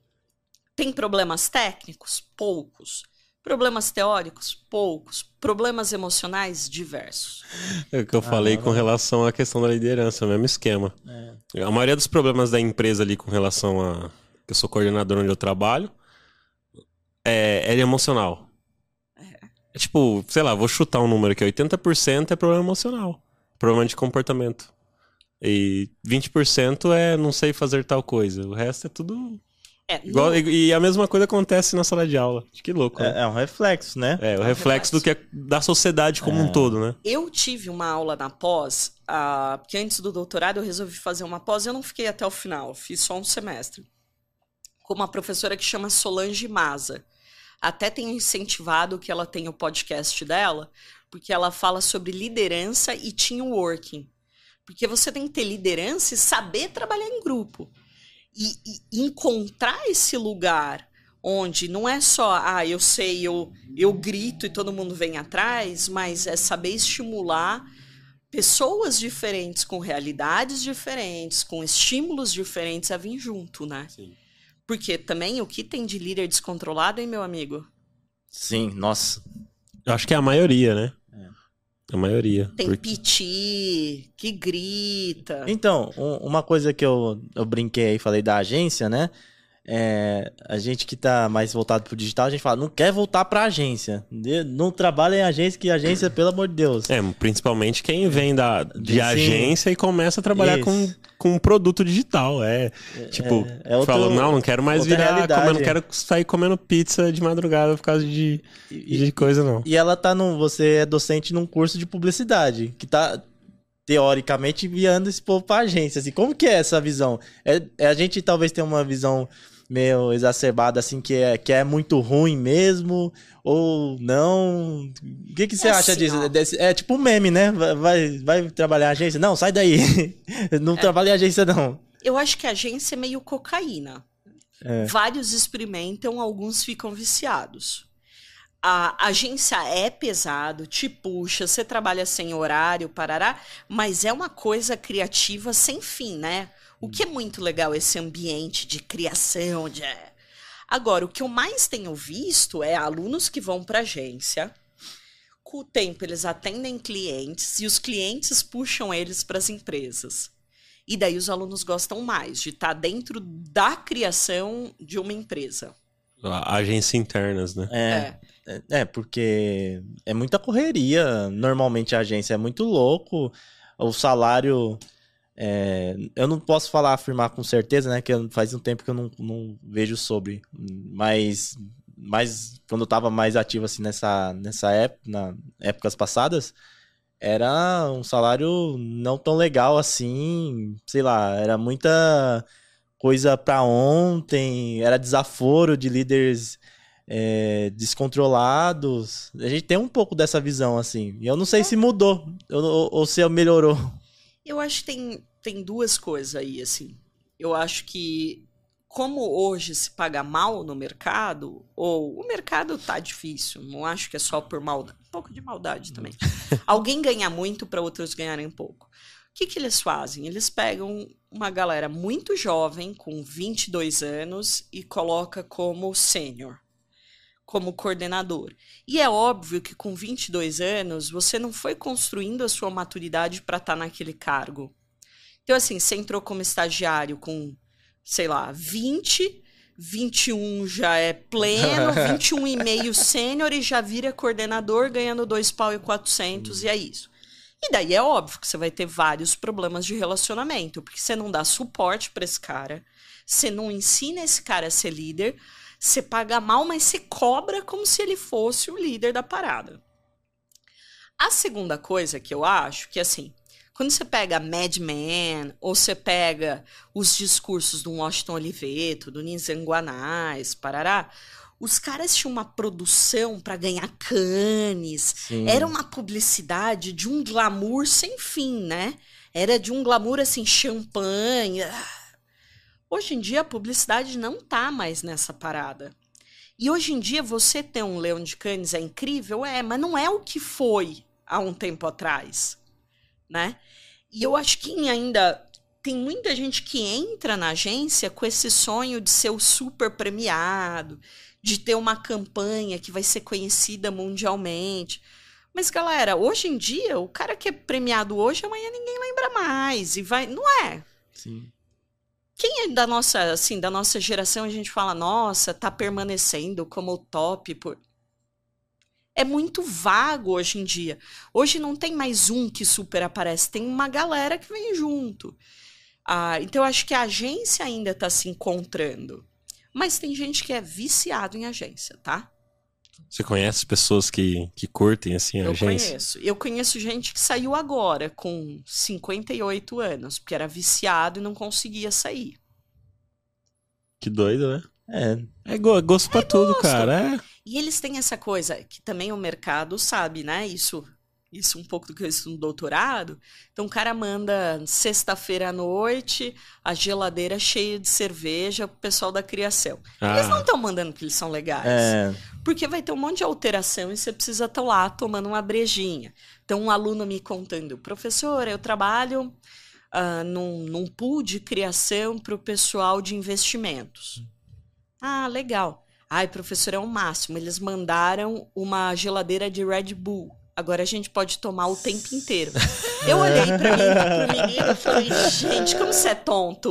tem problemas técnicos? Poucos. Problemas teóricos? Poucos. Problemas emocionais? Diversos. É o que eu falei com relação à questão da liderança, o mesmo esquema. A maioria dos problemas da empresa ali com relação a. que eu sou coordenador onde eu trabalho, é, é emocional. É tipo, sei lá, vou chutar um número aqui: 80% é problema emocional, problema de comportamento. E 20% é não sei fazer tal coisa. O resto é tudo. É, Igual, e, e a mesma coisa acontece na sala de aula. Que louco, né? É, é um reflexo, né? É, o um reflexo do que é da sociedade como um todo, né? Eu tive uma aula na pós, ah, porque antes do doutorado eu resolvi fazer uma pós e eu não fiquei até o final, fiz só um semestre. Com uma professora que chama Solange Maza. Até tenho incentivado que ela tenha o podcast dela, porque ela fala sobre liderança e teamworking. Porque você tem que ter liderança e saber trabalhar em grupo. E, e encontrar esse lugar onde não é só, ah, eu sei, eu, eu grito e todo mundo vem atrás, mas é saber estimular pessoas diferentes, com realidades diferentes, com estímulos diferentes a vir junto, né? Sim. Porque também o que tem de líder descontrolado, hein, meu amigo? Sim, nossa. Eu acho que é a maioria, né? A maioria. Tem Porque- piti, que grita. Então, um- uma coisa que eu, eu brinquei aí, falei da agência, né? É, a gente que tá mais voltado pro digital, a gente fala, não quer voltar pra agência. Não trabalha em agência, que agência, pelo amor de Deus. É, principalmente quem vem da, de Sim. agência e começa a trabalhar Isso. com, com um produto digital. É, tipo, é outro- fala, não, não quero mais virar, realidade. comendo, não quero sair comendo pizza de madrugada por causa de, E- de coisa, não. E ela tá num. Você é docente num curso de publicidade, que tá. teoricamente, enviando esse povo pra agência. Assim, como que é essa visão? É, é a gente talvez tenha uma visão meio exacerbada, assim, que é, que é muito ruim mesmo, ou não? O que, que você É acha assim, disso? Desse- É tipo um meme, né? Vai, vai, trabalhar em agência? Não, sai daí. não trabalha em agência, não. Eu acho que a agência é meio cocaína. É. Vários experimentam, alguns ficam viciados. A agência é pesado, te puxa, você trabalha sem horário, parará, mas é uma coisa criativa sem fim, né? O que é muito legal esse ambiente de criação, de Agora, o que eu mais tenho visto é alunos que vão para agência. Com o tempo, eles atendem clientes e os clientes puxam eles para as empresas. E daí os alunos gostam mais de estar dentro da criação de uma empresa. A- Agência internas, né? É. É, é, porque é muita correria. Normalmente a agência é muito louco. O salário. É, eu não posso falar, afirmar com certeza, né? Que faz um tempo que eu não, não vejo sobre. Mas, mas quando eu tava mais ativo assim nessa, nessa época, na épocas passadas, era um salário não tão legal assim. Sei lá, era muita coisa pra ontem, era desaforo de líderes é, descontrolados. A gente tem um pouco dessa visão, assim. E eu não sei se mudou ou, ou- ou se melhorou. Eu acho que tem, tem duas coisas aí, assim. Eu acho que, como hoje se paga mal no mercado, ou o mercado tá difícil, não acho que é só por maldade, um pouco de maldade também. Alguém ganha muito para outros ganharem pouco. O que, que eles fazem? Eles pegam uma galera muito jovem, com 22 anos, e coloca como sênior, como coordenador. E é óbvio que com 22 anos, você não foi construindo a sua maturidade para estar naquele cargo. Então, assim, você entrou como estagiário com, sei lá, 20, 21 já é pleno, 21 e meio sênior e já vira coordenador ganhando dois pau e 400 e é isso. E daí é óbvio que você vai ter vários problemas de relacionamento, porque você não dá suporte para esse cara, você não ensina esse cara a ser líder, você paga mal, mas você cobra como se ele fosse o líder da parada. A segunda coisa que eu acho que assim, quando você pega Mad Men, ou você pega os discursos do Washington Oliveto, do Nizam Guanais, parará, os caras tinham uma produção para ganhar canes, Sim. era uma publicidade de um glamour sem fim, né? Era de um glamour assim, champanhe. Hoje em dia a publicidade não tá mais nessa parada. E hoje em dia você ter um leão de canes é incrível, é, mas não é o que foi há um tempo atrás, né? E eu acho que ainda tem muita gente que entra na agência com esse sonho de ser o super premiado, de ter uma campanha que vai ser conhecida mundialmente. Mas, galera, hoje em dia, o cara que é premiado hoje, amanhã ninguém lembra mais. E vai. Não é. Sim. Quem é da nossa, assim, da nossa geração, a gente fala, nossa, tá permanecendo como o top por. É muito vago hoje em dia. Hoje não tem mais um que super aparece, tem uma galera que vem junto. Ah, então eu acho que a agência ainda está se encontrando. Mas tem gente que é viciado em agência, tá? Você conhece pessoas que, que curtem, assim, a Eu agência? conheço. Eu conheço gente que saiu agora, com 58 anos, porque era viciado e não conseguia sair. Que doido, né? É, É go- gosto pra tudo, gosto. cara. É. E eles têm essa coisa que também o mercado sabe, né? Isso, isso um pouco do que eu estudo no doutorado. Então o cara manda sexta-feira à noite a geladeira cheia de cerveja pro pessoal da criação. Eles não Ah, estão mandando porque eles são legais. é, Porque vai ter um monte de alteração e você precisa estar lá tomando uma brejinha. Então, um aluno me contando, professora, eu trabalho ah, num, num pool de criação para o pessoal de investimentos. Ah, legal. Ai, professor, é o máximo. Eles mandaram uma geladeira de Red Bull. Agora a gente pode tomar o tempo inteiro. Eu olhei pra mim, pro menino e falei, gente, como você é tonto.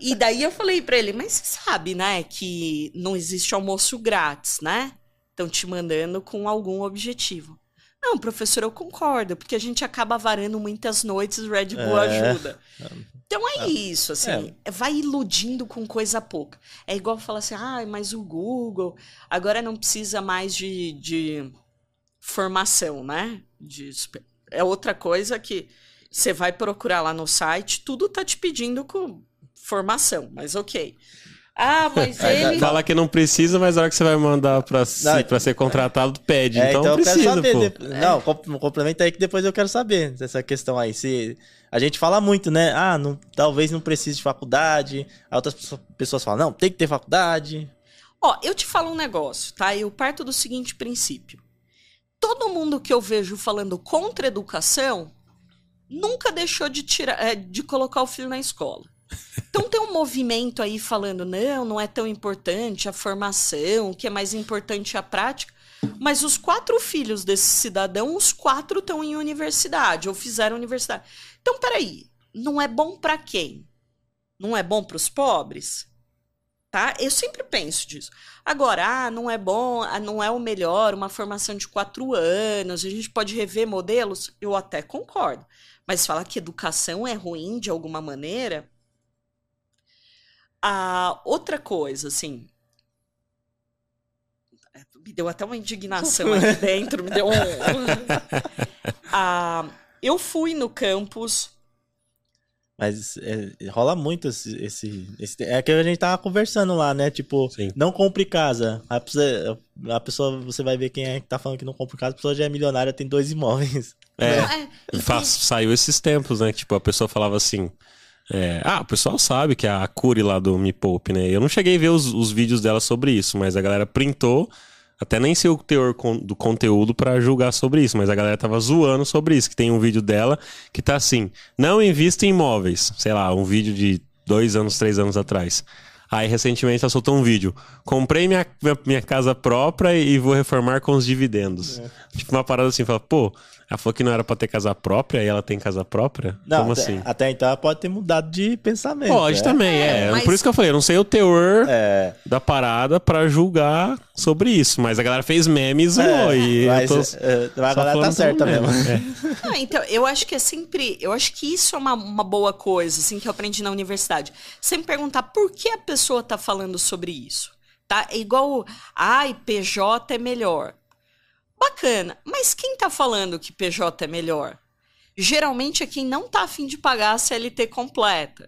E daí eu falei pra ele, mas você sabe, né, que não existe almoço grátis, né? Estão te mandando com algum objetivo. Não, professor, eu concordo, porque a gente acaba varando muitas noites, o Red Bull É. ajuda. Então é isso, assim, vai iludindo com coisa pouca. É igual falar assim, ah, mas o Google agora não precisa mais de, de formação, né? De, é outra coisa que Você vai procurar lá no site, tudo tá te pedindo com formação, mas ok. Ah, mas ele. Fala que não precisa, mas na hora que você vai mandar pra, se- Não, pra ser contratado, pede. É, então, então eu quero precisa, saber. pô. de- Não, com- complementa aí que depois eu quero saber dessa questão aí. Se a gente fala muito, né? Ah, não, talvez não precise de faculdade. Aí outras pessoa- pessoas falam, não, tem que ter faculdade. Ó, eu te falo um negócio, tá? Eu parto do seguinte princípio. Todo mundo que eu vejo falando contra educação nunca deixou de tirar, é, de colocar o filho na escola. Então tem um movimento aí falando, não, não é tão importante a formação, o que é mais importante é a prática. Mas os quatro filhos desse cidadão, os quatro estão em universidade, ou fizeram universidade. Então, peraí, não é bom para quem? Não é bom para os pobres? Tá? Eu sempre penso disso. Agora, ah, não é bom, ah, não é o melhor, uma formação de quatro anos, a gente pode rever modelos, eu até concordo. Mas falar que educação é ruim de alguma maneira. Ah, outra coisa, assim. é, Me deu até uma indignação aqui dentro, me deu um. Ah, eu fui no campus Mas é, rola muito esse, esse, esse- É que a gente tava conversando lá, né? Tipo, Sim. não compre casa. A pessoa, a pessoa, você vai ver quem é que tá falando que não compra casa, a pessoa já é milionária, tem dois imóveis. É, É, e tem- saiu esses tempos, né? que, Tipo, a pessoa falava assim. é, ah, o pessoal sabe que é a Curi lá do Me Poupe, né? Eu não cheguei a ver os, os vídeos dela sobre isso, mas a galera printou. Até nem sei o teor do conteúdo pra julgar sobre isso, mas a galera tava zoando sobre isso. Que tem um vídeo dela que tá assim: não invista em imóveis. Sei lá, um vídeo de dois anos, três anos atrás. Aí recentemente ela soltou um vídeo. Comprei minha, minha, minha casa própria e vou reformar com os dividendos. Tipo uma parada assim, fala, pô, ela falou que não era pra ter casa própria e ela tem casa própria? Não, Como até, assim? até então ela pode ter mudado de pensamento. Pode é. também, é. É, mas- Por isso que eu falei, eu não sei o teor É, da parada pra julgar sobre isso. Mas a galera fez memes é, e mas, eu tô é, a só galera tá certa mesmo. meme. É. Ah, então, eu acho que é sempre. Eu acho que isso é uma, uma boa coisa, assim, que eu aprendi na universidade. Sempre perguntar por que a pessoa tá falando sobre isso. Tá? É igual. Ai, PJ é melhor. Bacana. Mas quem tá falando que PJ é melhor? Geralmente é quem não tá afim de pagar a CLT completa.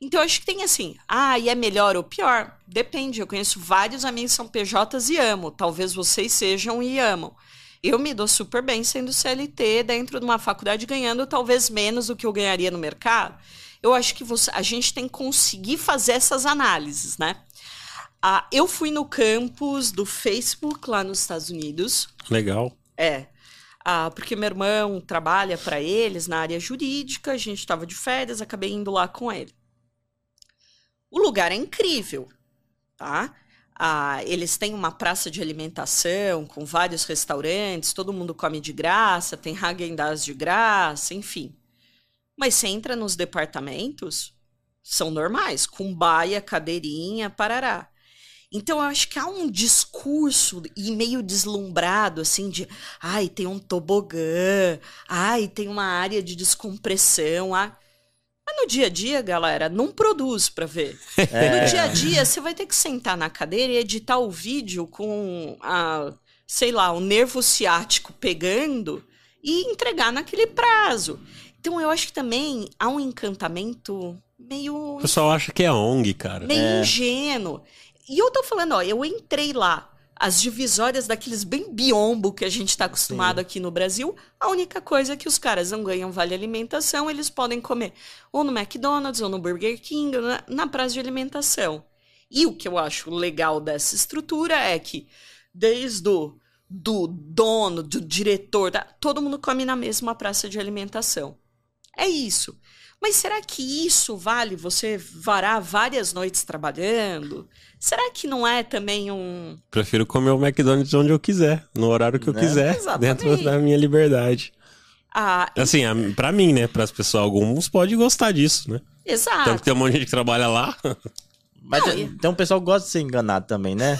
Então, acho que tem assim, ah, e é melhor ou pior? Depende. Eu conheço vários amigos que são PJs e amo. Talvez vocês sejam e amam. Eu me dou super bem sendo CLT dentro de uma faculdade, ganhando talvez menos do que eu ganharia no mercado. Eu acho que você- a gente tem que conseguir fazer essas análises, né? Ah, eu fui no campus do Facebook lá nos Estados Unidos. Legal. É. Ah, porque meu irmão trabalha para eles na área jurídica, a gente estava de férias, acabei indo lá com ele. O lugar é incrível, tá? Ah, eles têm uma praça de alimentação com vários restaurantes, todo mundo come de graça, tem Häagen-Dazs de graça, enfim. Mas você entra nos departamentos, são normais, com baia, cadeirinha, parará. Então eu acho que há um discurso e meio deslumbrado assim de, ai, tem um tobogã, ai, tem uma área de descompressão, ah. Mas no dia a dia, galera, não produz pra ver. No dia a dia, você vai ter que sentar na cadeira e editar o vídeo com a, sei lá, o nervo ciático pegando e entregar naquele prazo. Então eu acho que também há um encantamento meio O pessoal acha que é ONG, cara. meio ingênuo. E eu tô falando, ó, eu entrei lá, as divisórias daqueles bem biombo que a gente tá acostumado aqui no Brasil, a única coisa é que os caras não ganham vale alimentação, eles podem comer ou no McDonald's ou no Burger King, ou na, na praça de alimentação. E o que eu acho legal dessa estrutura é que desde o do dono, do diretor, tá, todo mundo come na mesma praça de alimentação. É isso. Mas será que isso vale você varar várias noites trabalhando? Será que não é também um. Prefiro comer o McDonald's onde eu quiser, no horário que eu Né? quiser, Exatamente. dentro da minha liberdade. Ah, Assim, a- pra mim, né? Para as pessoas, alguns podem gostar disso, né? exato. Tanto que tem um monte de gente que trabalha lá. Mas Não, tem, e- tem um pessoal que gosta de ser enganado também, né?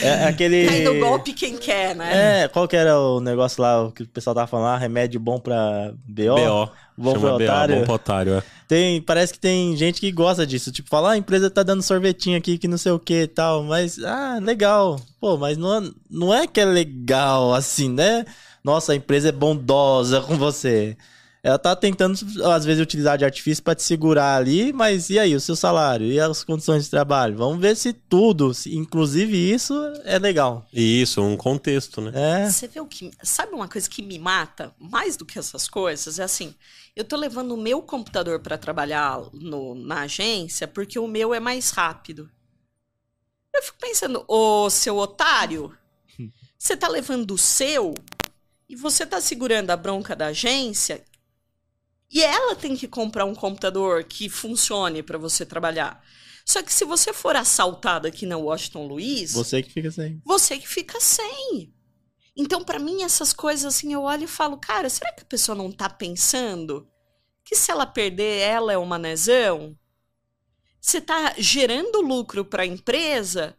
É, é aquele. Cai no golpe quem quer, né? É, qual que era o negócio lá, o que o pessoal tava falando? Remédio bom pra BO? BO. Bom Chama BO, otário. bom pro otário, é. Tem, parece que tem gente que gosta disso. Tipo, fala, ah, a empresa tá dando sorvetinho aqui que não sei o que e tal. Mas, ah, legal. Pô, mas não, é- não é que é legal assim, né? Nossa, a empresa é bondosa com você. Ela tá tentando, às vezes, utilizar de artifício para te segurar ali, mas e aí, o seu salário? E as condições de trabalho? Vamos ver se tudo, se, inclusive isso, é legal. Isso, um contexto, né? É. Você vê o que. Sabe uma coisa que me mata mais do que essas coisas? É assim: eu tô levando o meu computador para trabalhar no, na agência porque o meu é mais rápido. Eu fico pensando, ô seu otário, você tá levando o seu e você tá segurando a bronca da agência e ela tem que comprar um computador que funcione para você trabalhar. Só que se você for assaltado aqui na Washington Luiz, Você que fica sem. você que fica sem. Então, pra mim, essas coisas assim, eu olho e falo, cara, será que a pessoa não tá pensando que se ela perder, ela é uma nezão? Você tá gerando lucro pra empresa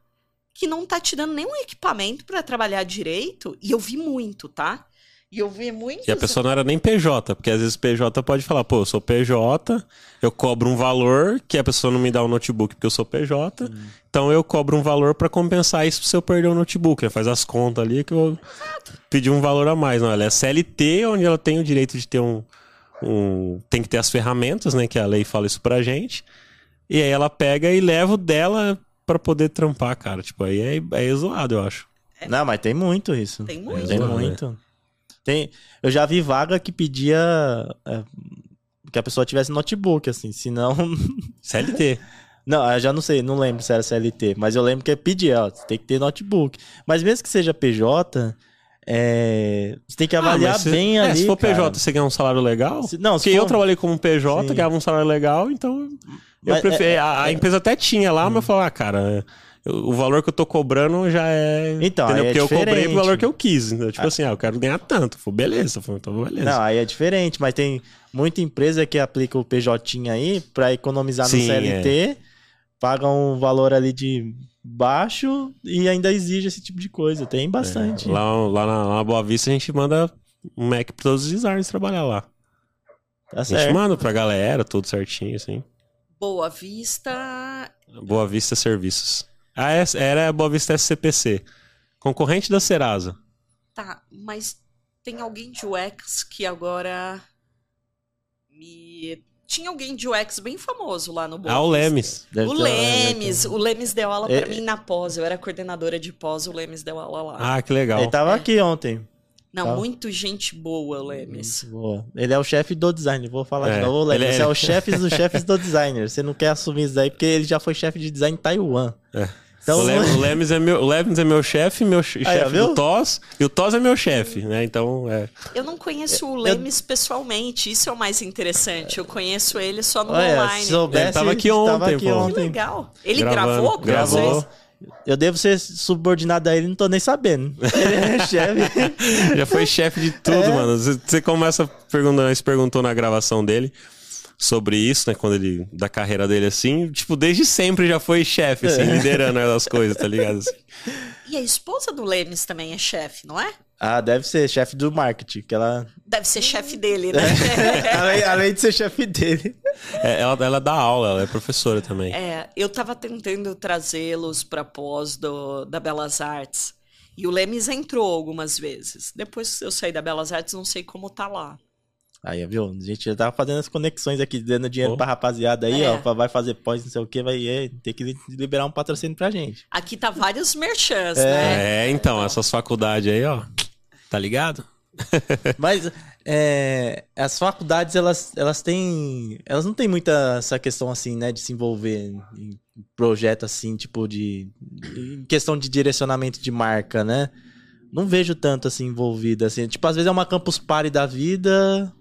que não tá te dando nenhum equipamento pra trabalhar direito? E eu vi muito, tá? E eu vi muito. E a pessoa não era nem PJ, porque às vezes PJ pode falar, pô, eu sou PJ, eu cobro um valor que a pessoa não me dá o notebook porque eu sou PJ, então eu cobro um valor pra compensar isso se eu perder o notebook. Ela faz as contas ali que eu pedi um valor a mais. Não, ela é CLT, onde ela tem o direito de ter um, um. Tem que ter as ferramentas, né? Que a lei fala isso pra gente. E aí ela pega e leva o dela pra poder trampar, cara. Tipo, aí é, é zoado, eu acho. Não, mas tem muito isso. Tem muito. Tem né? muito. Tem, eu já vi vaga que pedia é, que a pessoa tivesse notebook, assim, senão. CLT. Não, eu já não sei, não lembro se era CLT, mas eu lembro que pedia, ó, você tem que ter notebook. Mas mesmo que seja PJ, é, você tem que avaliar Ah, se- bem é, ali. Se for cara. PJ, você ganha um salário legal. Se- não, se Porque eu for- trabalhei como PJ, Sim. ganhava um salário legal, então. Eu prefiro, é- a, a empresa até tinha lá, mas eu falava, ah, cara, eu- o valor que eu tô cobrando já é. Então, entendeu? aí é Porque eu cobrei diferente. o valor que eu quis. Então, tipo assim, ah, eu quero ganhar tanto. Falei, beleza. Falei, então, beleza. Não, aí é diferente, mas tem muita empresa que aplica o PJ aí pra economizar Sim, no CLT, paga um valor ali de baixo e ainda exige esse tipo de coisa. Tem bastante. Lá, lá, na, lá na Boa Vista a gente manda um Mac pra todos os designers trabalhar lá. Tá A gente certo. manda pra galera, tudo certinho, assim. Boa Vista. Boa Vista Serviços. Ah, é- era a Boa Vista SCPC. Concorrente da Serasa. Tá, mas tem alguém de UX que agora me. Tinha alguém de UX bem famoso lá no Boa Ah, o. Lemes. Deve O Lemes, o Lemes deu aula pra É- mim na pós. Eu era coordenadora de pós, o Lemes deu aula lá. Ah, que legal. Ele tava aqui ontem. Não, tá. muito gente boa, o Lemes. Boa. Ele é o chefe do design. Vou falar É, de novo. Leque. ele é- Você é o chefe dos chefes do designer. Você não quer assumir isso daí porque ele já foi chefe de design em Taiwan. É. Então, o, Lemes, o Lemes é meu, o Lemes é meu chefe, meu chefe viu? do TOS, e o TOS é meu chefe, né? Então, é. Eu não conheço o Lemes pessoalmente, isso é o mais interessante. Eu conheço ele só no olha, online. se soubesse, Ele tava aqui ontem, aqui pô. Que ontem. legal. Ele Gravando, gravou gravou. vocês? Eu devo ser subordinado a ele, não tô nem sabendo. Ele é chefe. Já foi chefe de tudo, É. mano. Você- Você começa perguntando, você perguntou na gravação dele sobre isso, né? Quando ele. Da carreira dele assim. Tipo, desde sempre já foi chefe, assim, É. liderando as coisas, tá ligado? Assim. E a esposa do Lemes também é chefe, não é? Ah, deve ser chefe do marketing, que ela... Deve ser chefe dele, né? além, além de ser chefe dele. É, ela, ela dá aula, ela é professora também. É, eu tava tentando trazê-los pra pós do, da Belas Artes. E o Lemes entrou algumas vezes. Depois que eu saí da Belas Artes, não sei como tá lá. Aí, viu? A gente já tava fazendo as conexões aqui, dando dinheiro Oh. pra rapaziada aí, É. ó. pra- Vai fazer pós, não sei o que, vai é, ter que liberar um patrocínio pra gente. Aqui tá vários merchans, É. né? É, então, essas faculdades aí, ó. Tá ligado? Mas é, as faculdades, elas, elas têm. Elas não têm muita essa questão assim, né, de se envolver em projeto assim, tipo de. Em questão de direcionamento de marca, né? Não vejo tanto assim envolvida, assim. Tipo, às vezes é uma campus party da vida.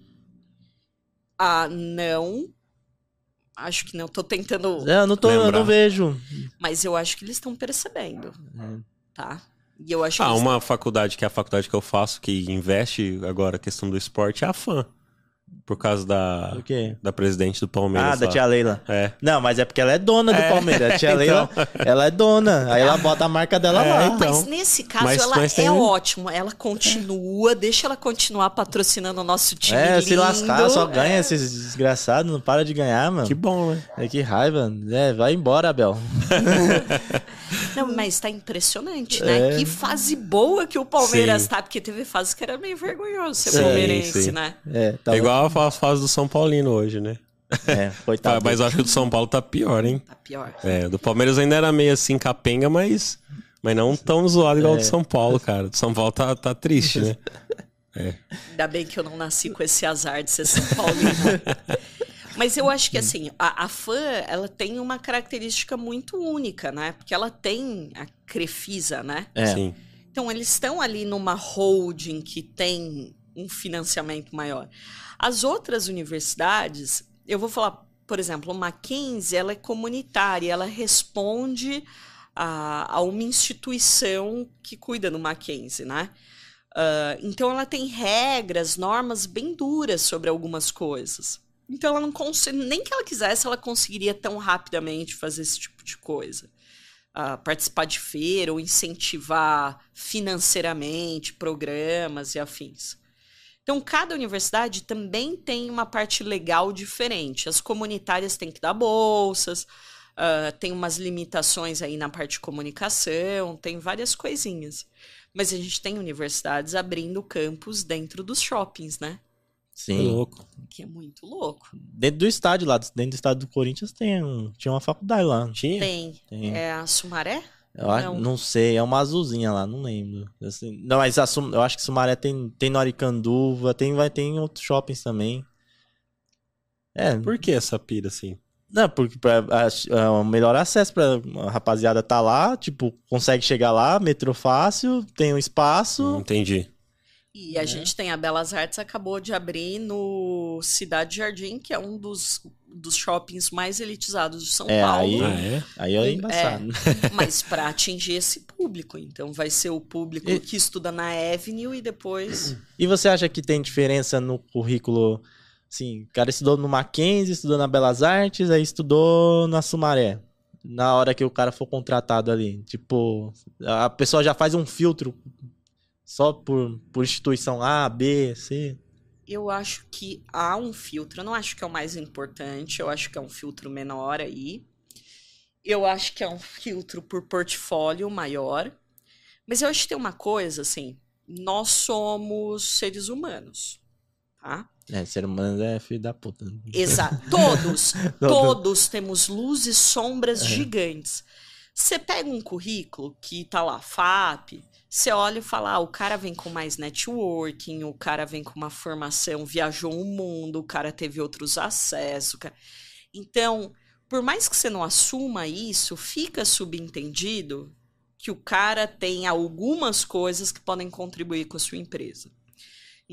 Ah, não. Acho que não. Tô tentando. É, eu não tô, eu não vejo. Mas eu acho que eles estão percebendo, É. tá? E eu acho que Ah, eles- uma faculdade que é a faculdade que eu faço, que investe agora a questão do esporte, é a FAM. Por causa da, O quê? da presidente do Palmeiras. Ah, da tia Leila. É. Não, mas é porque ela é dona do É, Palmeiras. A tia Leila, ela é dona. Aí ela bota a marca dela É, lá. então. Mas nesse caso, Mas- ela mas tem é ótimo. Ela continua, deixa ela continuar patrocinando o nosso time. É, lindo. se lascar, só É. ganha esses desgraçados, não para de ganhar, mano. Que bom, né? É que raiva. É, vai embora, Abel. Não, mas tá impressionante, né? É. Que fase boa que o Palmeiras Sim. tá, porque teve fases que era meio vergonhoso ser Sim, palmeirense, sim. né? É, tá É igual a fase do São Paulino hoje, né? É, coitado. Mas eu acho que o do São Paulo tá pior, hein? Tá pior. É, do Palmeiras ainda era meio assim capenga, mas, mas não tão zoado igual o do São Paulo, cara. Do São Paulo tá, tá triste, né? Ainda bem que eu não nasci com esse azar de ser São Paulino. Mas eu acho que assim, a, a fã, ela tem uma característica muito única, né? Porque ela tem a Crefisa, né? É. Sim. Então eles estão ali numa holding que tem um financiamento maior. As outras universidades, eu vou falar, por exemplo, o Mackenzie, ela é comunitária, ela responde a, a uma instituição que cuida do Mackenzie, né? Ah, então ela tem regras, normas bem duras sobre algumas coisas. Então ela não consegue, nem que ela quisesse, ela conseguiria tão rapidamente fazer esse tipo de coisa. Ah, participar de feira ou incentivar financeiramente programas e afins. Então, cada universidade também tem uma parte legal diferente. As comunitárias têm que dar bolsas, ah, tem umas limitações aí na parte de comunicação, tem várias coisinhas. Mas a gente tem universidades abrindo campus dentro dos shoppings, né? Que Sim. louco. Que é muito louco. Dentro do estádio lá, dentro do estádio do Corinthians tem um, tinha uma faculdade lá. Tinha? Tem. Tem. É a Sumaré? Eu acho, Não. não. sei, é uma azulzinha lá, não lembro. Assim, não, mas a Sum- eu acho que Sumaré tem, tem no Aricanduva, tem, vai ter em outros shoppings também. É, Por que essa pira assim? não, porque pra, a- é o melhor acesso pra a rapaziada tá lá, tipo, consegue chegar lá, metrô fácil, tem um espaço. Hum, Entendi. E a gente tem a Belas Artes, acabou de abrir no Cidade Jardim, que é um dos, dos shoppings mais elitizados de São É, Paulo. aí- Ah, é? Aí é embaçado. Mas para atingir esse público. Então vai ser o público E- que estuda na Avenue e depois. E você acha que tem diferença no currículo? Assim, o cara estudou no Mackenzie, estudou na Belas Artes, aí estudou na Sumaré. Na hora que o cara for contratado ali. Tipo, a pessoa já faz um filtro só por, por instituição A, B, C. Eu acho que há um filtro. Eu não acho que é o mais importante. Eu acho que é um filtro menor aí. Eu acho que é um filtro por portfólio maior. Mas eu acho que tem uma coisa, assim. Nós somos seres humanos. Tá? É, ser humano é filho da puta. Exato. Todos. todos temos luzes e sombras gigantes. Você pega um currículo que tá lá, FAP, você olha e fala, ah, o cara vem com mais networking, o cara vem com uma formação, viajou o mundo, o cara teve outros acessos. cara- Então, por mais que você não assuma isso, fica subentendido que o cara tem algumas coisas que podem contribuir com a sua empresa.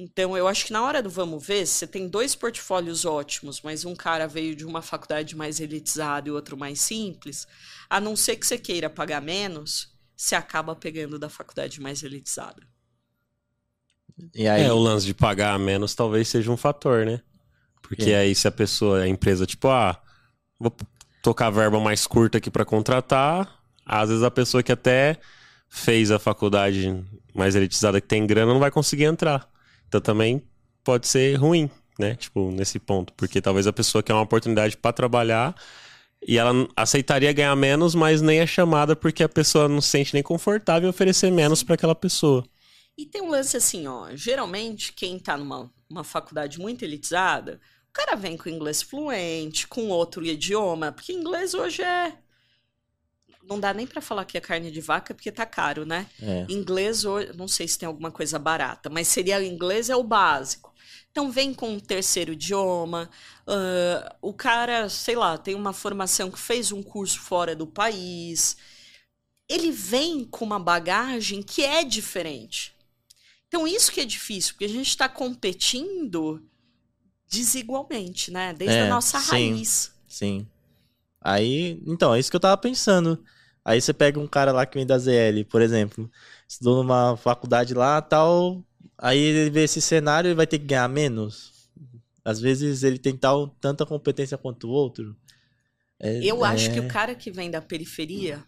Então, eu acho que na hora do vamos ver, se você tem dois portfólios ótimos, mas um cara veio de uma faculdade mais elitizada e outro mais simples, a não ser que você queira pagar menos, você acaba pegando da faculdade mais elitizada. E aí, É, o lance de pagar a menos talvez seja um fator, né? Porque É. aí se a pessoa, a empresa, tipo, ah, vou tocar a verba mais curta aqui pra contratar, às vezes a pessoa que até fez a faculdade mais elitizada que tem grana não vai conseguir entrar. Então também pode ser ruim, né? Tipo, nesse ponto, porque talvez a pessoa quer uma oportunidade pra trabalhar e ela aceitaria ganhar menos, mas nem é chamada porque a pessoa não se sente nem confortável em oferecer menos pra aquela pessoa. E tem um lance assim, ó. Geralmente, quem tá numa uma faculdade muito elitizada, o cara vem com inglês fluente, com outro idioma, porque inglês hoje é. Não dá nem pra falar que é carne de vaca, porque tá caro, né? é, Inglês, não sei se tem alguma coisa barata, mas seria inglês é o básico. Então vem com um terceiro idioma. ah, o cara, sei lá, tem uma formação que fez um curso fora do país. Ele vem com uma bagagem que é diferente. Então isso que é difícil, porque a gente está competindo desigualmente, né? Desde É, a nossa sim. raiz. sim. Aí, então, é isso que eu tava pensando. Aí você pega um cara lá que vem da ZL, por exemplo, estudou numa faculdade lá, tal, aí ele vê esse cenário, ele vai ter que ganhar menos. Às vezes ele tem tal, tanta competência quanto o outro. É- Eu acho que é- o cara que vem da periferia,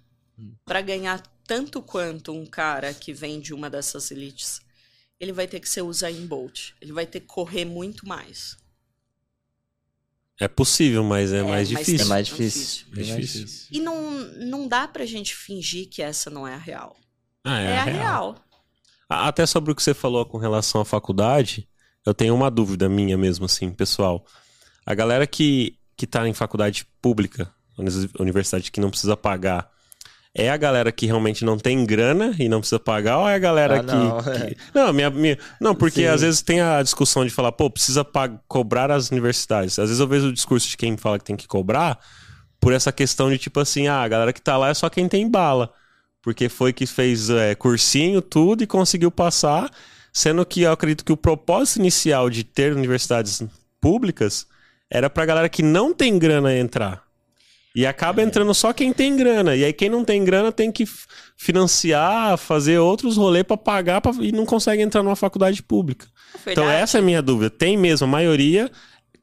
para ganhar tanto quanto um cara que vem de uma dessas elites, ele vai ter que ser Usain Bolt. Ele vai ter que correr muito mais. É possível, mas é, É, mais mas difícil. É mais É difícil. É mais difícil. difícil. E não, não dá pra gente fingir que essa não é a real. Ah, É, a real. A- Até sobre o que você falou com relação à faculdade, eu tenho uma dúvida minha mesmo, assim, pessoal. A galera que, que tá em faculdade pública, universidade que não precisa pagar, é a galera que realmente não tem grana e não precisa pagar, ou é a galera Ah, que. não, que- Não, minha, minha- não, porque Sim. às vezes tem a discussão de falar, pô, precisa pag- cobrar as universidades. Às vezes eu vejo o discurso de quem fala que tem que cobrar por essa questão de tipo assim, ah, a galera que tá lá é só quem tem bala. Porque foi que fez é, cursinho, tudo e conseguiu passar. Sendo que eu acredito que o propósito inicial de ter universidades públicas era pra galera que não tem grana entrar. E acaba entrando só quem tem grana. E aí quem não tem grana tem que financiar, fazer outros rolês pra pagar pra- e não consegue entrar numa faculdade pública. Então Verdade. essa é a minha dúvida. Tem mesmo, a maioria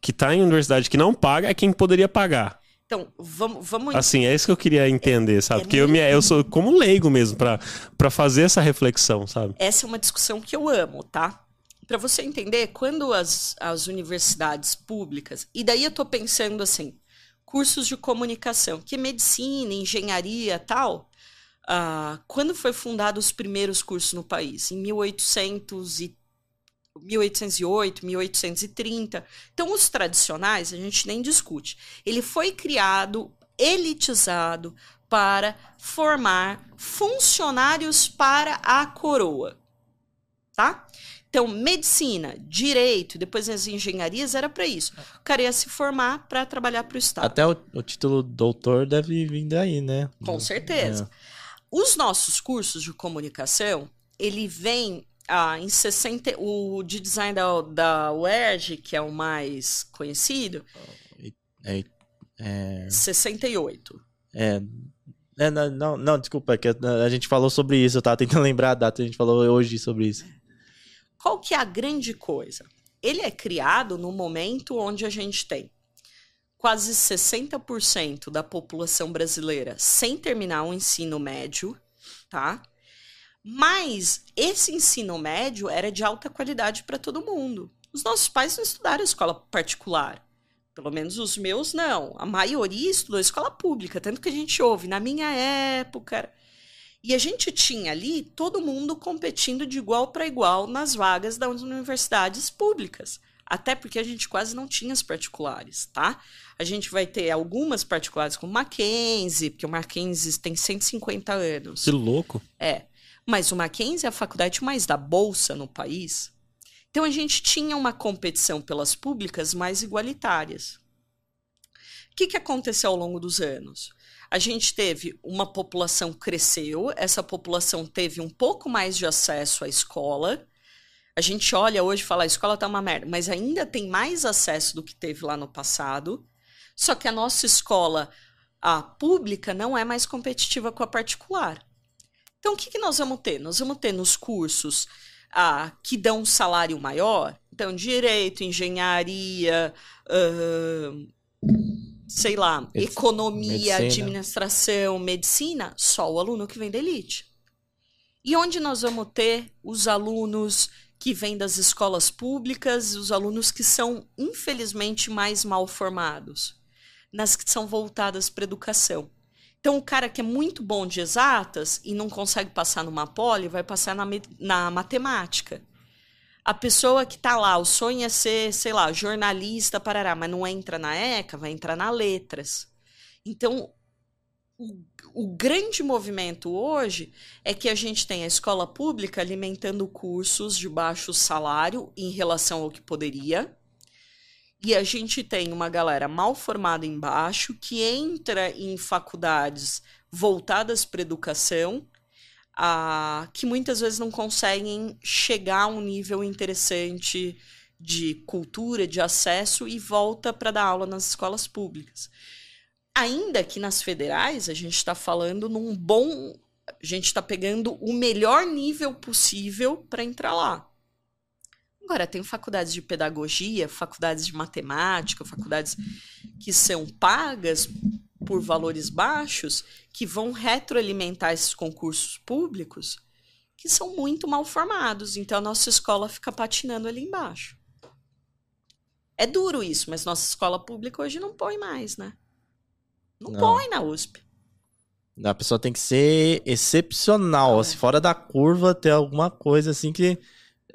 que tá em universidade que não paga é quem poderia pagar. Então, vamos, vamos Assim, é isso que eu queria entender, sabe? é Porque eu, me, eu sou como leigo mesmo pra fazer essa reflexão, sabe? essa é uma discussão que eu amo, tá? Para você entender, quando as, as universidades públicas, e daí eu tô pensando assim, cursos de comunicação, que medicina, engenharia tal, ah, quando foi fundado os primeiros cursos no país? Em 1800 e 1808, 1830. Então, os tradicionais, a gente nem discute. Ele foi criado, elitizado, para formar funcionários para a coroa. Tá? Então, medicina, direito, depois as engenharias, era para isso. O cara ia se formar para trabalhar para o Estado. Até o, o título doutor deve vir daí, né? Com certeza. Os nossos cursos de comunicação, ele vem ah, em 60. O de design da, da UERJ, que é o mais conhecido, É, é, 68. é, é, não, não, não, desculpa, é que a, a gente falou sobre isso, eu tava tentando lembrar a data, a gente falou hoje sobre isso. Qual que é a grande coisa? Ele é criado no momento onde a gente tem quase 60% da população brasileira sem terminar o ensino médio, tá? Mas esse ensino médio era de alta qualidade para todo mundo. Os nossos pais não estudaram escola particular. Pelo menos os meus não. A maioria estudou escola pública, tanto que a gente ouve na minha época. E a gente tinha ali todo mundo competindo de igual para igual nas vagas das universidades públicas. Até porque a gente quase não tinha as particulares, tá? A gente vai ter algumas particulares como Mackenzie, porque o Mackenzie tem 150 anos. Que louco. É. Mas o Mackenzie é a faculdade mais da bolsa no país. Então a gente tinha uma competição pelas públicas mais igualitárias. O que, que aconteceu ao longo dos anos? A gente teve uma população cresceu, essa população teve um pouco mais de acesso à escola. A gente olha hoje e fala, a escola tá uma merda, mas ainda tem mais acesso do que teve lá no passado. Só que a nossa escola, a pública, não é mais competitiva com a particular. Então, o que, que nós vamos ter? Nós vamos ter nos cursos ah, que dão um salário maior, então, direito, engenharia, ahn, sei lá, economia, administração, medicina, só o aluno que vem da elite. E onde nós vamos ter os alunos que vêm das escolas públicas, os alunos que são, infelizmente, mais mal formados? Nas que são voltadas para educação. Então, o cara que é muito bom de exatas e não consegue passar numa poli, vai passar na, na matemática. A pessoa que está lá, o sonho é ser, sei lá, jornalista, parará, mas não entra na ECA, vai entrar na letras. Então, o, o grande movimento hoje é que a gente tem a escola pública alimentando cursos de baixo salário em relação ao que poderia. E a gente tem uma galera mal formada embaixo que entra em faculdades voltadas para educação, que muitas vezes não conseguem chegar a um nível interessante de cultura, de acesso e volta para dar aula nas escolas públicas. Ainda que nas federais, a gente está falando num bom. A gente está pegando o melhor nível possível para entrar lá. Agora, tem faculdades de pedagogia, faculdades de matemática, faculdades que são pagas por valores baixos, que vão retroalimentar esses concursos públicos, que são muito mal formados. Então, a nossa escola fica patinando ali embaixo. É duro isso, mas nossa escola pública hoje não põe mais, né? Não, Não. põe na USP. A pessoa tem que ser excepcional, É. assim, fora da curva, ter alguma coisa assim que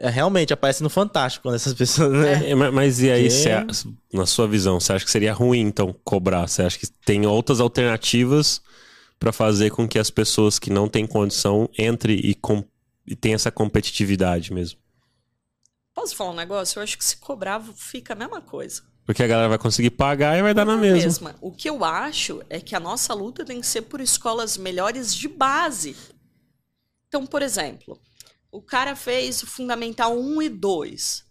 é, realmente aparece no Fantástico quando essas pessoas. Né? É, ma- Mas e aí, Que- na sua visão, você acha que seria ruim, então, cobrar? Você acha que tem outras alternativas pra fazer com que as pessoas que não têm condição entre e, com, e tenham essa competitividade mesmo? Posso falar um negócio? Eu acho que se cobrar fica a mesma coisa. Porque a galera vai conseguir pagar e vai dar na mesma. O que eu acho é que a nossa luta tem que ser por escolas melhores de base. Então, por exemplo, o cara fez o Fundamental 1 e 2.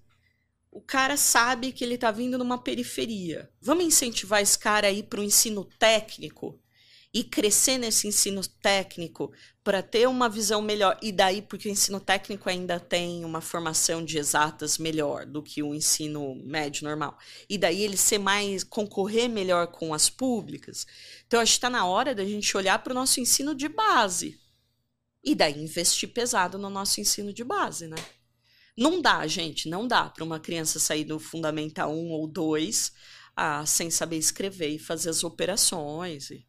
O cara sabe que ele está vindo numa periferia. Vamos incentivar esse cara a ir para o ensino técnico e crescer nesse ensino técnico para ter uma visão melhor. E daí, porque o ensino técnico ainda tem uma formação de exatas melhor do que o ensino médio normal. E daí ele ser mais. concorrer melhor com as públicas. Então, acho que está na hora da gente olhar para o nosso ensino de base. E daí investir pesado no nosso ensino de base, né? Não dá, gente, não dá para uma criança sair do Fundamental 1 ou 2 ah, sem saber escrever e fazer as operações. e-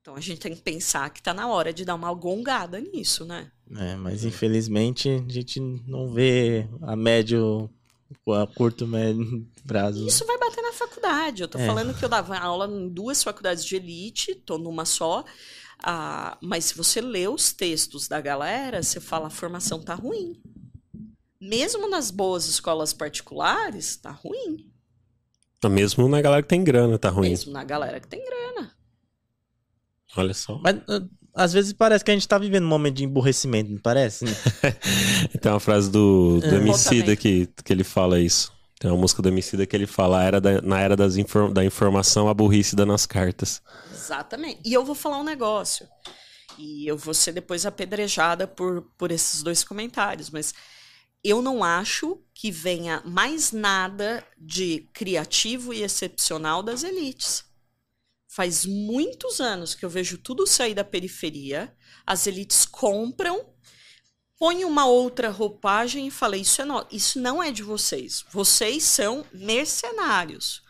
Então a gente tem que pensar que tá na hora de dar uma gongada nisso, né? É, mas infelizmente a gente não vê a médio, a curto, médio prazo. Isso vai bater na faculdade. Eu tô É. falando que eu dava aula em duas faculdades de elite, tô numa só. Ah, mas se você lê os textos da galera, você fala a formação tá ruim. Mesmo nas boas escolas particulares, tá ruim. Mesmo na galera que tem grana, tá ruim. Mesmo na galera que tem grana. Olha só. Mas ah, às vezes parece que a gente tá vivendo um momento de emburrecimento, não parece? Tem uma frase do, do É. Emicida que, que ele fala isso. Tem uma música do Emicida que ele fala, "A era da- na era das infor- da informação, a burrice nas cartas. Exatamente. E eu vou falar um negócio. E eu vou ser depois apedrejada por, por esses dois comentários, mas eu não acho que venha mais nada de criativo e excepcional das elites. Faz muitos anos que eu vejo tudo sair da periferia, as elites compram, põem uma outra roupagem e falam: isso, é no... isso não é de vocês. Vocês são mercenários.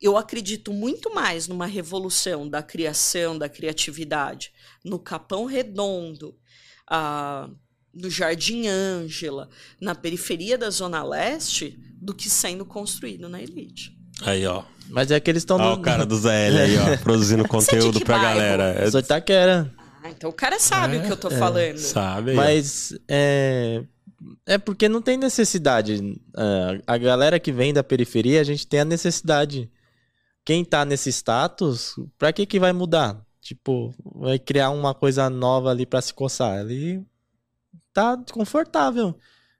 Eu acredito muito mais numa revolução da criação, da criatividade, no Capão Redondo, ah, no Jardim Ângela, na periferia da Zona Leste, do que sendo construído na elite. Aí, ó. Mas é que eles estão Ó o cara do ZL aí, ó, produzindo conteúdo que pra bairro? galera. É, Só Itaquera. Ah, então o cara sabe o que eu tô falando. sabe? aí, ó. Mas é. É porque não tem necessidade. Ah, a galera que vem da periferia, a gente tem a necessidade. Quem tá nesse status, pra que que vai mudar? Tipo, vai criar uma coisa nova ali pra se coçar. Ali tá confortável.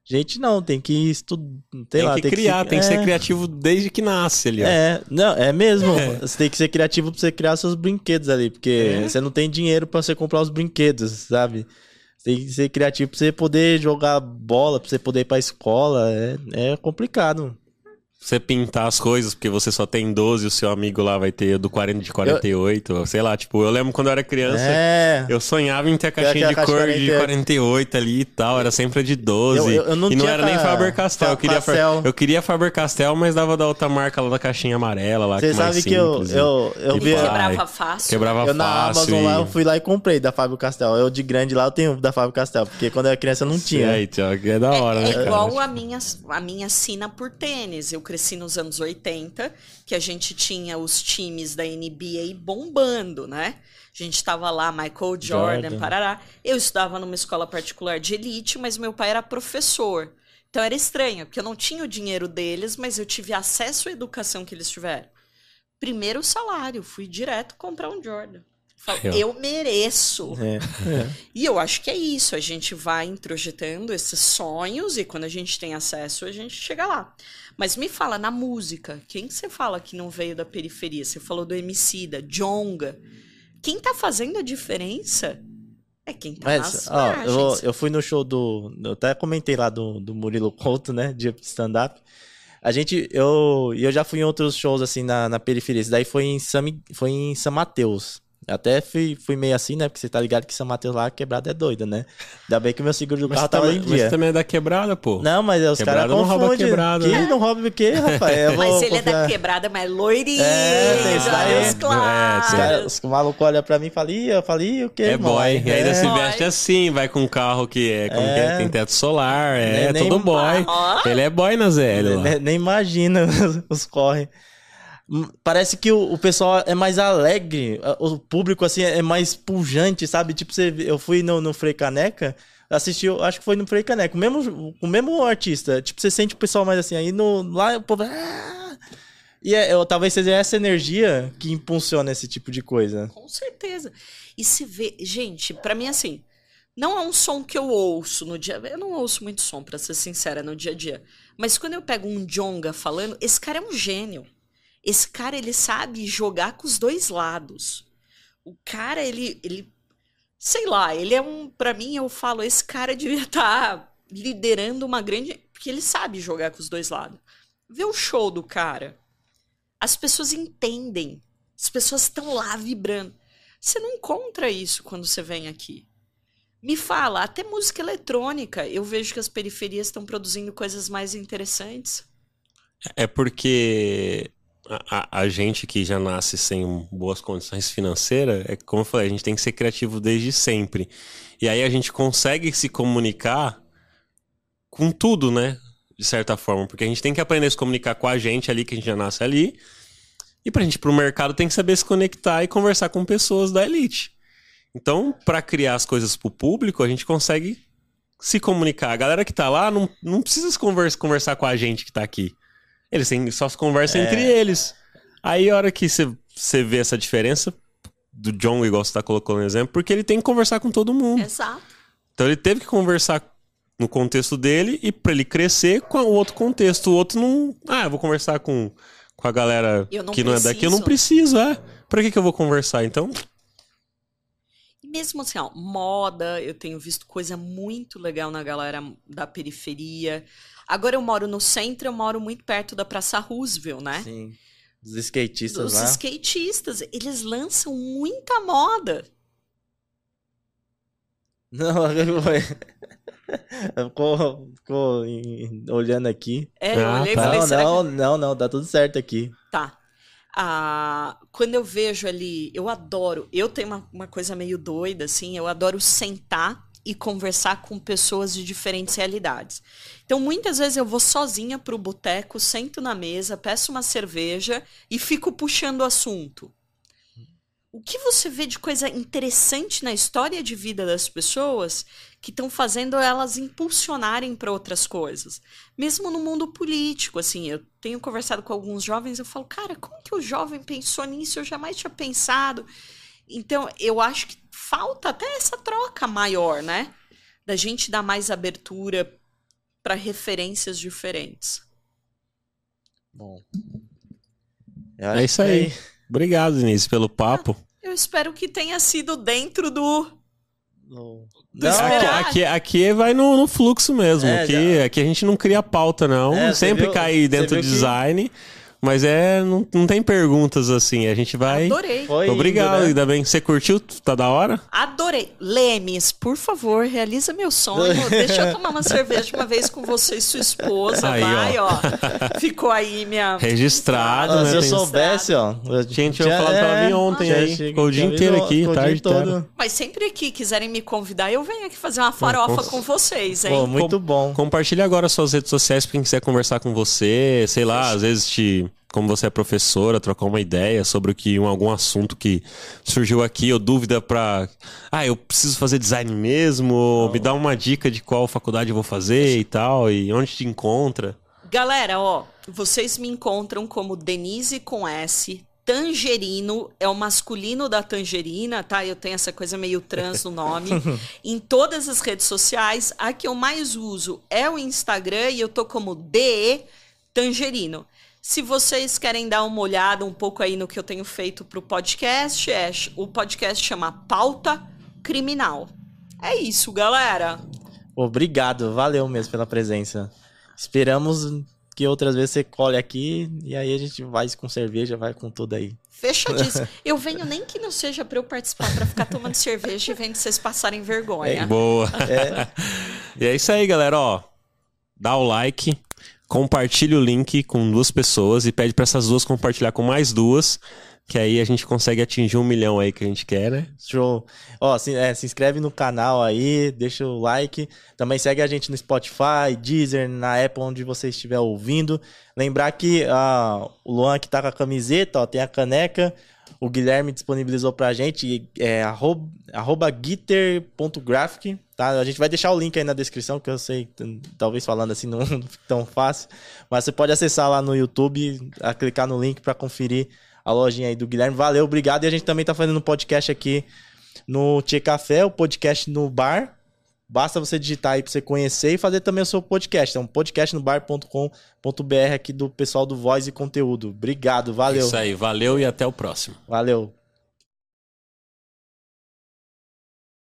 Gente, não, tem que estudar. tem lá, que criar, tem que ser é. criativo desde que nasce ali, ó. É, não, é mesmo. É. Você tem que ser criativo pra você criar seus brinquedos ali, porque É. você não tem dinheiro pra você comprar os brinquedos, sabe? Você tem que ser criativo pra você poder jogar bola, pra você poder ir pra escola. É, é complicado. Você pintar as coisas, porque você só tem 12 e o seu amigo lá vai ter do 40 de 48, sei lá, tipo, eu lembro quando eu era criança, É. eu sonhava em ter a caixinha de caixa cor de 48. 48 ali e tal, era sempre a de 12. Eu- eu- eu não e não tinha era nem ca- Faber-Castell, eu queria, eu queria Faber-Castell, mas dava da outra marca lá da caixinha amarela lá, Você que mais sabe que eu, eu, eu vi. Quebrava fácil. Quebrava Eu na fácil. Amazon e... lá, eu fui lá e comprei da Fábio Castel. Eu de grande lá, eu tenho da Fábio Castel, porque quando eu era criança eu não tinha. É, então, que é da hora, é, né, é cara? igual a minha, a minha sina por tênis. Eu cresci nos anos 80, que a gente tinha os times da NBA bombando, né? A gente tava lá, Michael Jordan, Jordan. parará. Eu estudava numa escola particular de elite, mas meu pai era professor. Então era estranho, porque eu não tinha o dinheiro deles, mas eu tive acesso à educação que eles tiveram. Primeiro salário, fui direto comprar um Jordan. Falo, Eu. mereço. É, é. E eu acho que é isso, a gente vai introjetando esses sonhos e quando a gente tem acesso, a gente chega lá. Mas me fala, na música, quem que você fala que não veio da periferia? Você falou do Emicida, Jonga. Quem tá fazendo a diferença é quem tá Mas, nas ó, eu, eu fui no show do. Eu até comentei lá do, do Murilo Couto, né? De stand-up. A gente. Eu, e eu já fui em outros shows assim na, na periferia. Esse daí foi em foi em São Mateus. Até fui, fui meio assim, né? Porque você tá ligado que São Mateus lá, quebrada é doida, né? Ainda bem que o meu seguro do Mas carro tava também, em mas você dia. também é da quebrada, pô. Não, mas os caras não rouba confundem. quebrada, Que né? não rouba o quê, rapaz? Eu Mas vou ele é da confiar. quebrada, mas loirinho, É, tem isso É, claros. Os, cara, os malucos olham pra mim e falam, eu falei, o quê, É irmão? boy. E ainda É. se veste assim, vai com um carro que é, como que é? É. tem teto solar, é, Nem- nem- todo boy. Ó. Ele é boy na ZL lá. Nem, nem imagina os corre. Hum, Parece que o, o pessoal é mais alegre, o público assim é mais pujante, sabe? Tipo, você, eu fui no, no Frei Caneca, assisti, acho que foi no Frei Caneca, o mesmo, o mesmo artista. Tipo, você sente o pessoal mais assim, aí no, lá o povo. "Ah!" E é, eu, talvez seja essa energia que impulsiona esse tipo de coisa. Com certeza. E se vê, gente, pra mim assim, não é um som que eu ouço no dia, eu não ouço muito som, pra ser sincera, no dia a dia. Mas quando eu pego um jonga falando, esse cara é um gênio. Esse cara ele sabe jogar com os dois lados. O cara ele ele sei lá, ele é um Pra mim eu falo, esse cara devia estar liderando uma grande, porque ele sabe jogar com os dois lados. Vê o show do cara. As pessoas entendem. As pessoas estão lá vibrando. Você não encontra isso quando você vem aqui. Me fala, até música eletrônica, eu vejo que as periferias estão produzindo coisas mais interessantes. É porque a, a- gente que já nasce sem boas condições financeiras, é como eu falei, a gente tem que ser criativo desde sempre. E aí a gente consegue se comunicar com tudo, né? De certa forma. Porque a gente tem que aprender a se comunicar com a gente ali, que a gente já nasce ali. E pra gente ir pro mercado tem que saber se conectar e conversar com pessoas da elite. Então, pra criar as coisas pro público, a gente consegue se comunicar. A galera que tá lá não, não precisa conversa, conversar com a gente que tá aqui. Eles têm, só se conversam entre eles. Aí a hora que você- você vê essa diferença do John, igual você tá colocando no exemplo, porque ele tem que conversar com todo mundo. Exato. Então ele teve que conversar no contexto dele e pra ele crescer com o outro contexto. O outro não. Ah, eu vou conversar com, com a galera não que não é daqui. Eu não preciso. preciso, é. Pra que, que eu vou conversar? Então, E mesmo assim, ó, moda, eu tenho visto coisa muito legal na galera da periferia. Agora eu moro no centro, eu moro muito perto da Praça Roosevelt, né? Sim. Os skatistas Os lá. skatistas, eles lançam muita moda. Não, ficou, ficou olhando aqui. É, eu Ah, olhei e tá. falei, Não, será não, não, não, tá tudo certo aqui. que... Tá. Ah, quando eu vejo ali, eu adoro, eu tenho uma, uma coisa meio doida, assim, eu adoro sentar e conversar com pessoas de diferentes realidades. Então, muitas vezes eu vou sozinha pro boteco, sento na mesa, peço uma cerveja e fico puxando o assunto. O que você vê de coisa interessante na história de vida das pessoas que estão fazendo elas impulsionarem para outras coisas? Mesmo no mundo político, assim, eu tenho conversado com alguns jovens, eu falo, cara, como que o jovem pensou nisso? Eu jamais tinha pensado. Então, eu acho que falta até essa troca maior, né? Da gente dar mais abertura para referências diferentes. Bom. Acho é isso que aí. Obrigado, Denise, pelo papo. Eu espero que tenha sido dentro do. Não. Aqui, aqui, aqui vai no, no fluxo mesmo. É, aqui, já. aqui a gente não cria pauta, não. É, Sempre viu- cai dentro do que- design. Mas é. Não, não tem perguntas assim. A gente vai. Adorei. foi Obrigado, indo, né? ainda bem. Você curtiu? Tá da hora? Adorei. Lemes, por favor, realiza meu sonho. Deixa eu tomar uma cerveja uma vez com você e sua esposa. Aí, vai, ó. ó. Ficou aí minha. Registrado, Ah, né? se eu Tem- soubesse, ó. eu Tinha- tinha falado pra ela vir ontem tinha- aí. Ficou o dia inteiro aqui, tarde todo. inteira. Mas sempre que quiserem me convidar, eu venho aqui fazer uma farofa com- com vocês, hein? Pô, muito bom. Compartilha agora suas redes sociais pra quem quiser conversar com você, sei lá, às vezes te. Como você é professora, trocar uma ideia sobre o que um, algum assunto que surgiu aqui, ou dúvida pra. Ah, eu preciso fazer design mesmo, ou me dá uma dica de qual faculdade eu vou fazer e tal, e onde te encontra. Galera, ó, vocês me encontram como Denise com S. Tangerino é o masculino da tangerina, tá? Eu tenho essa coisa meio trans no nome. em todas as redes sociais, a que eu mais uso é o Instagram e eu tô como DE Tangerino. Se vocês querem dar uma olhada um pouco aí no que eu tenho feito pro podcast, é, o podcast chama Pauta Criminal. É isso, galera. Obrigado, valeu mesmo pela presença. Esperamos que outras vezes você colhe aqui e aí a gente vai com cerveja, vai com tudo aí. Fechadíssimo. Eu venho nem que não seja para eu participar, para ficar tomando cerveja e vendo vocês passarem vergonha. É, boa. É. e é isso aí, galera. Ó, dá o like, compartilha o link com duas pessoas e pede para essas duas compartilhar com mais duas. Que aí a gente consegue atingir um milhão aí que a gente quer, né? Show. Ó, se, é, se inscreve no canal aí, deixa o like. Também segue a gente no Spotify, Deezer, na Apple, onde você estiver ouvindo. Lembrar que ah, o Luan que tá com a camiseta, ó, tem a caneca. O Guilherme disponibilizou pra gente, é arroba, arroba tá? A gente vai deixar o link aí na descrição, que eu sei, talvez falando assim não, não tão fácil. Mas você pode acessar lá no YouTube, clicar no link para conferir a lojinha aí do Guilherme. Valeu, obrigado. E a gente também tá fazendo um podcast aqui no Tia Café, o podcast no bar. Basta você digitar aí pra você conhecer e fazer também o seu podcast. É um podcastnobar.com.br aqui do pessoal do Voz e Conteúdo. Obrigado, valeu. Isso aí, valeu e até o próximo. Valeu.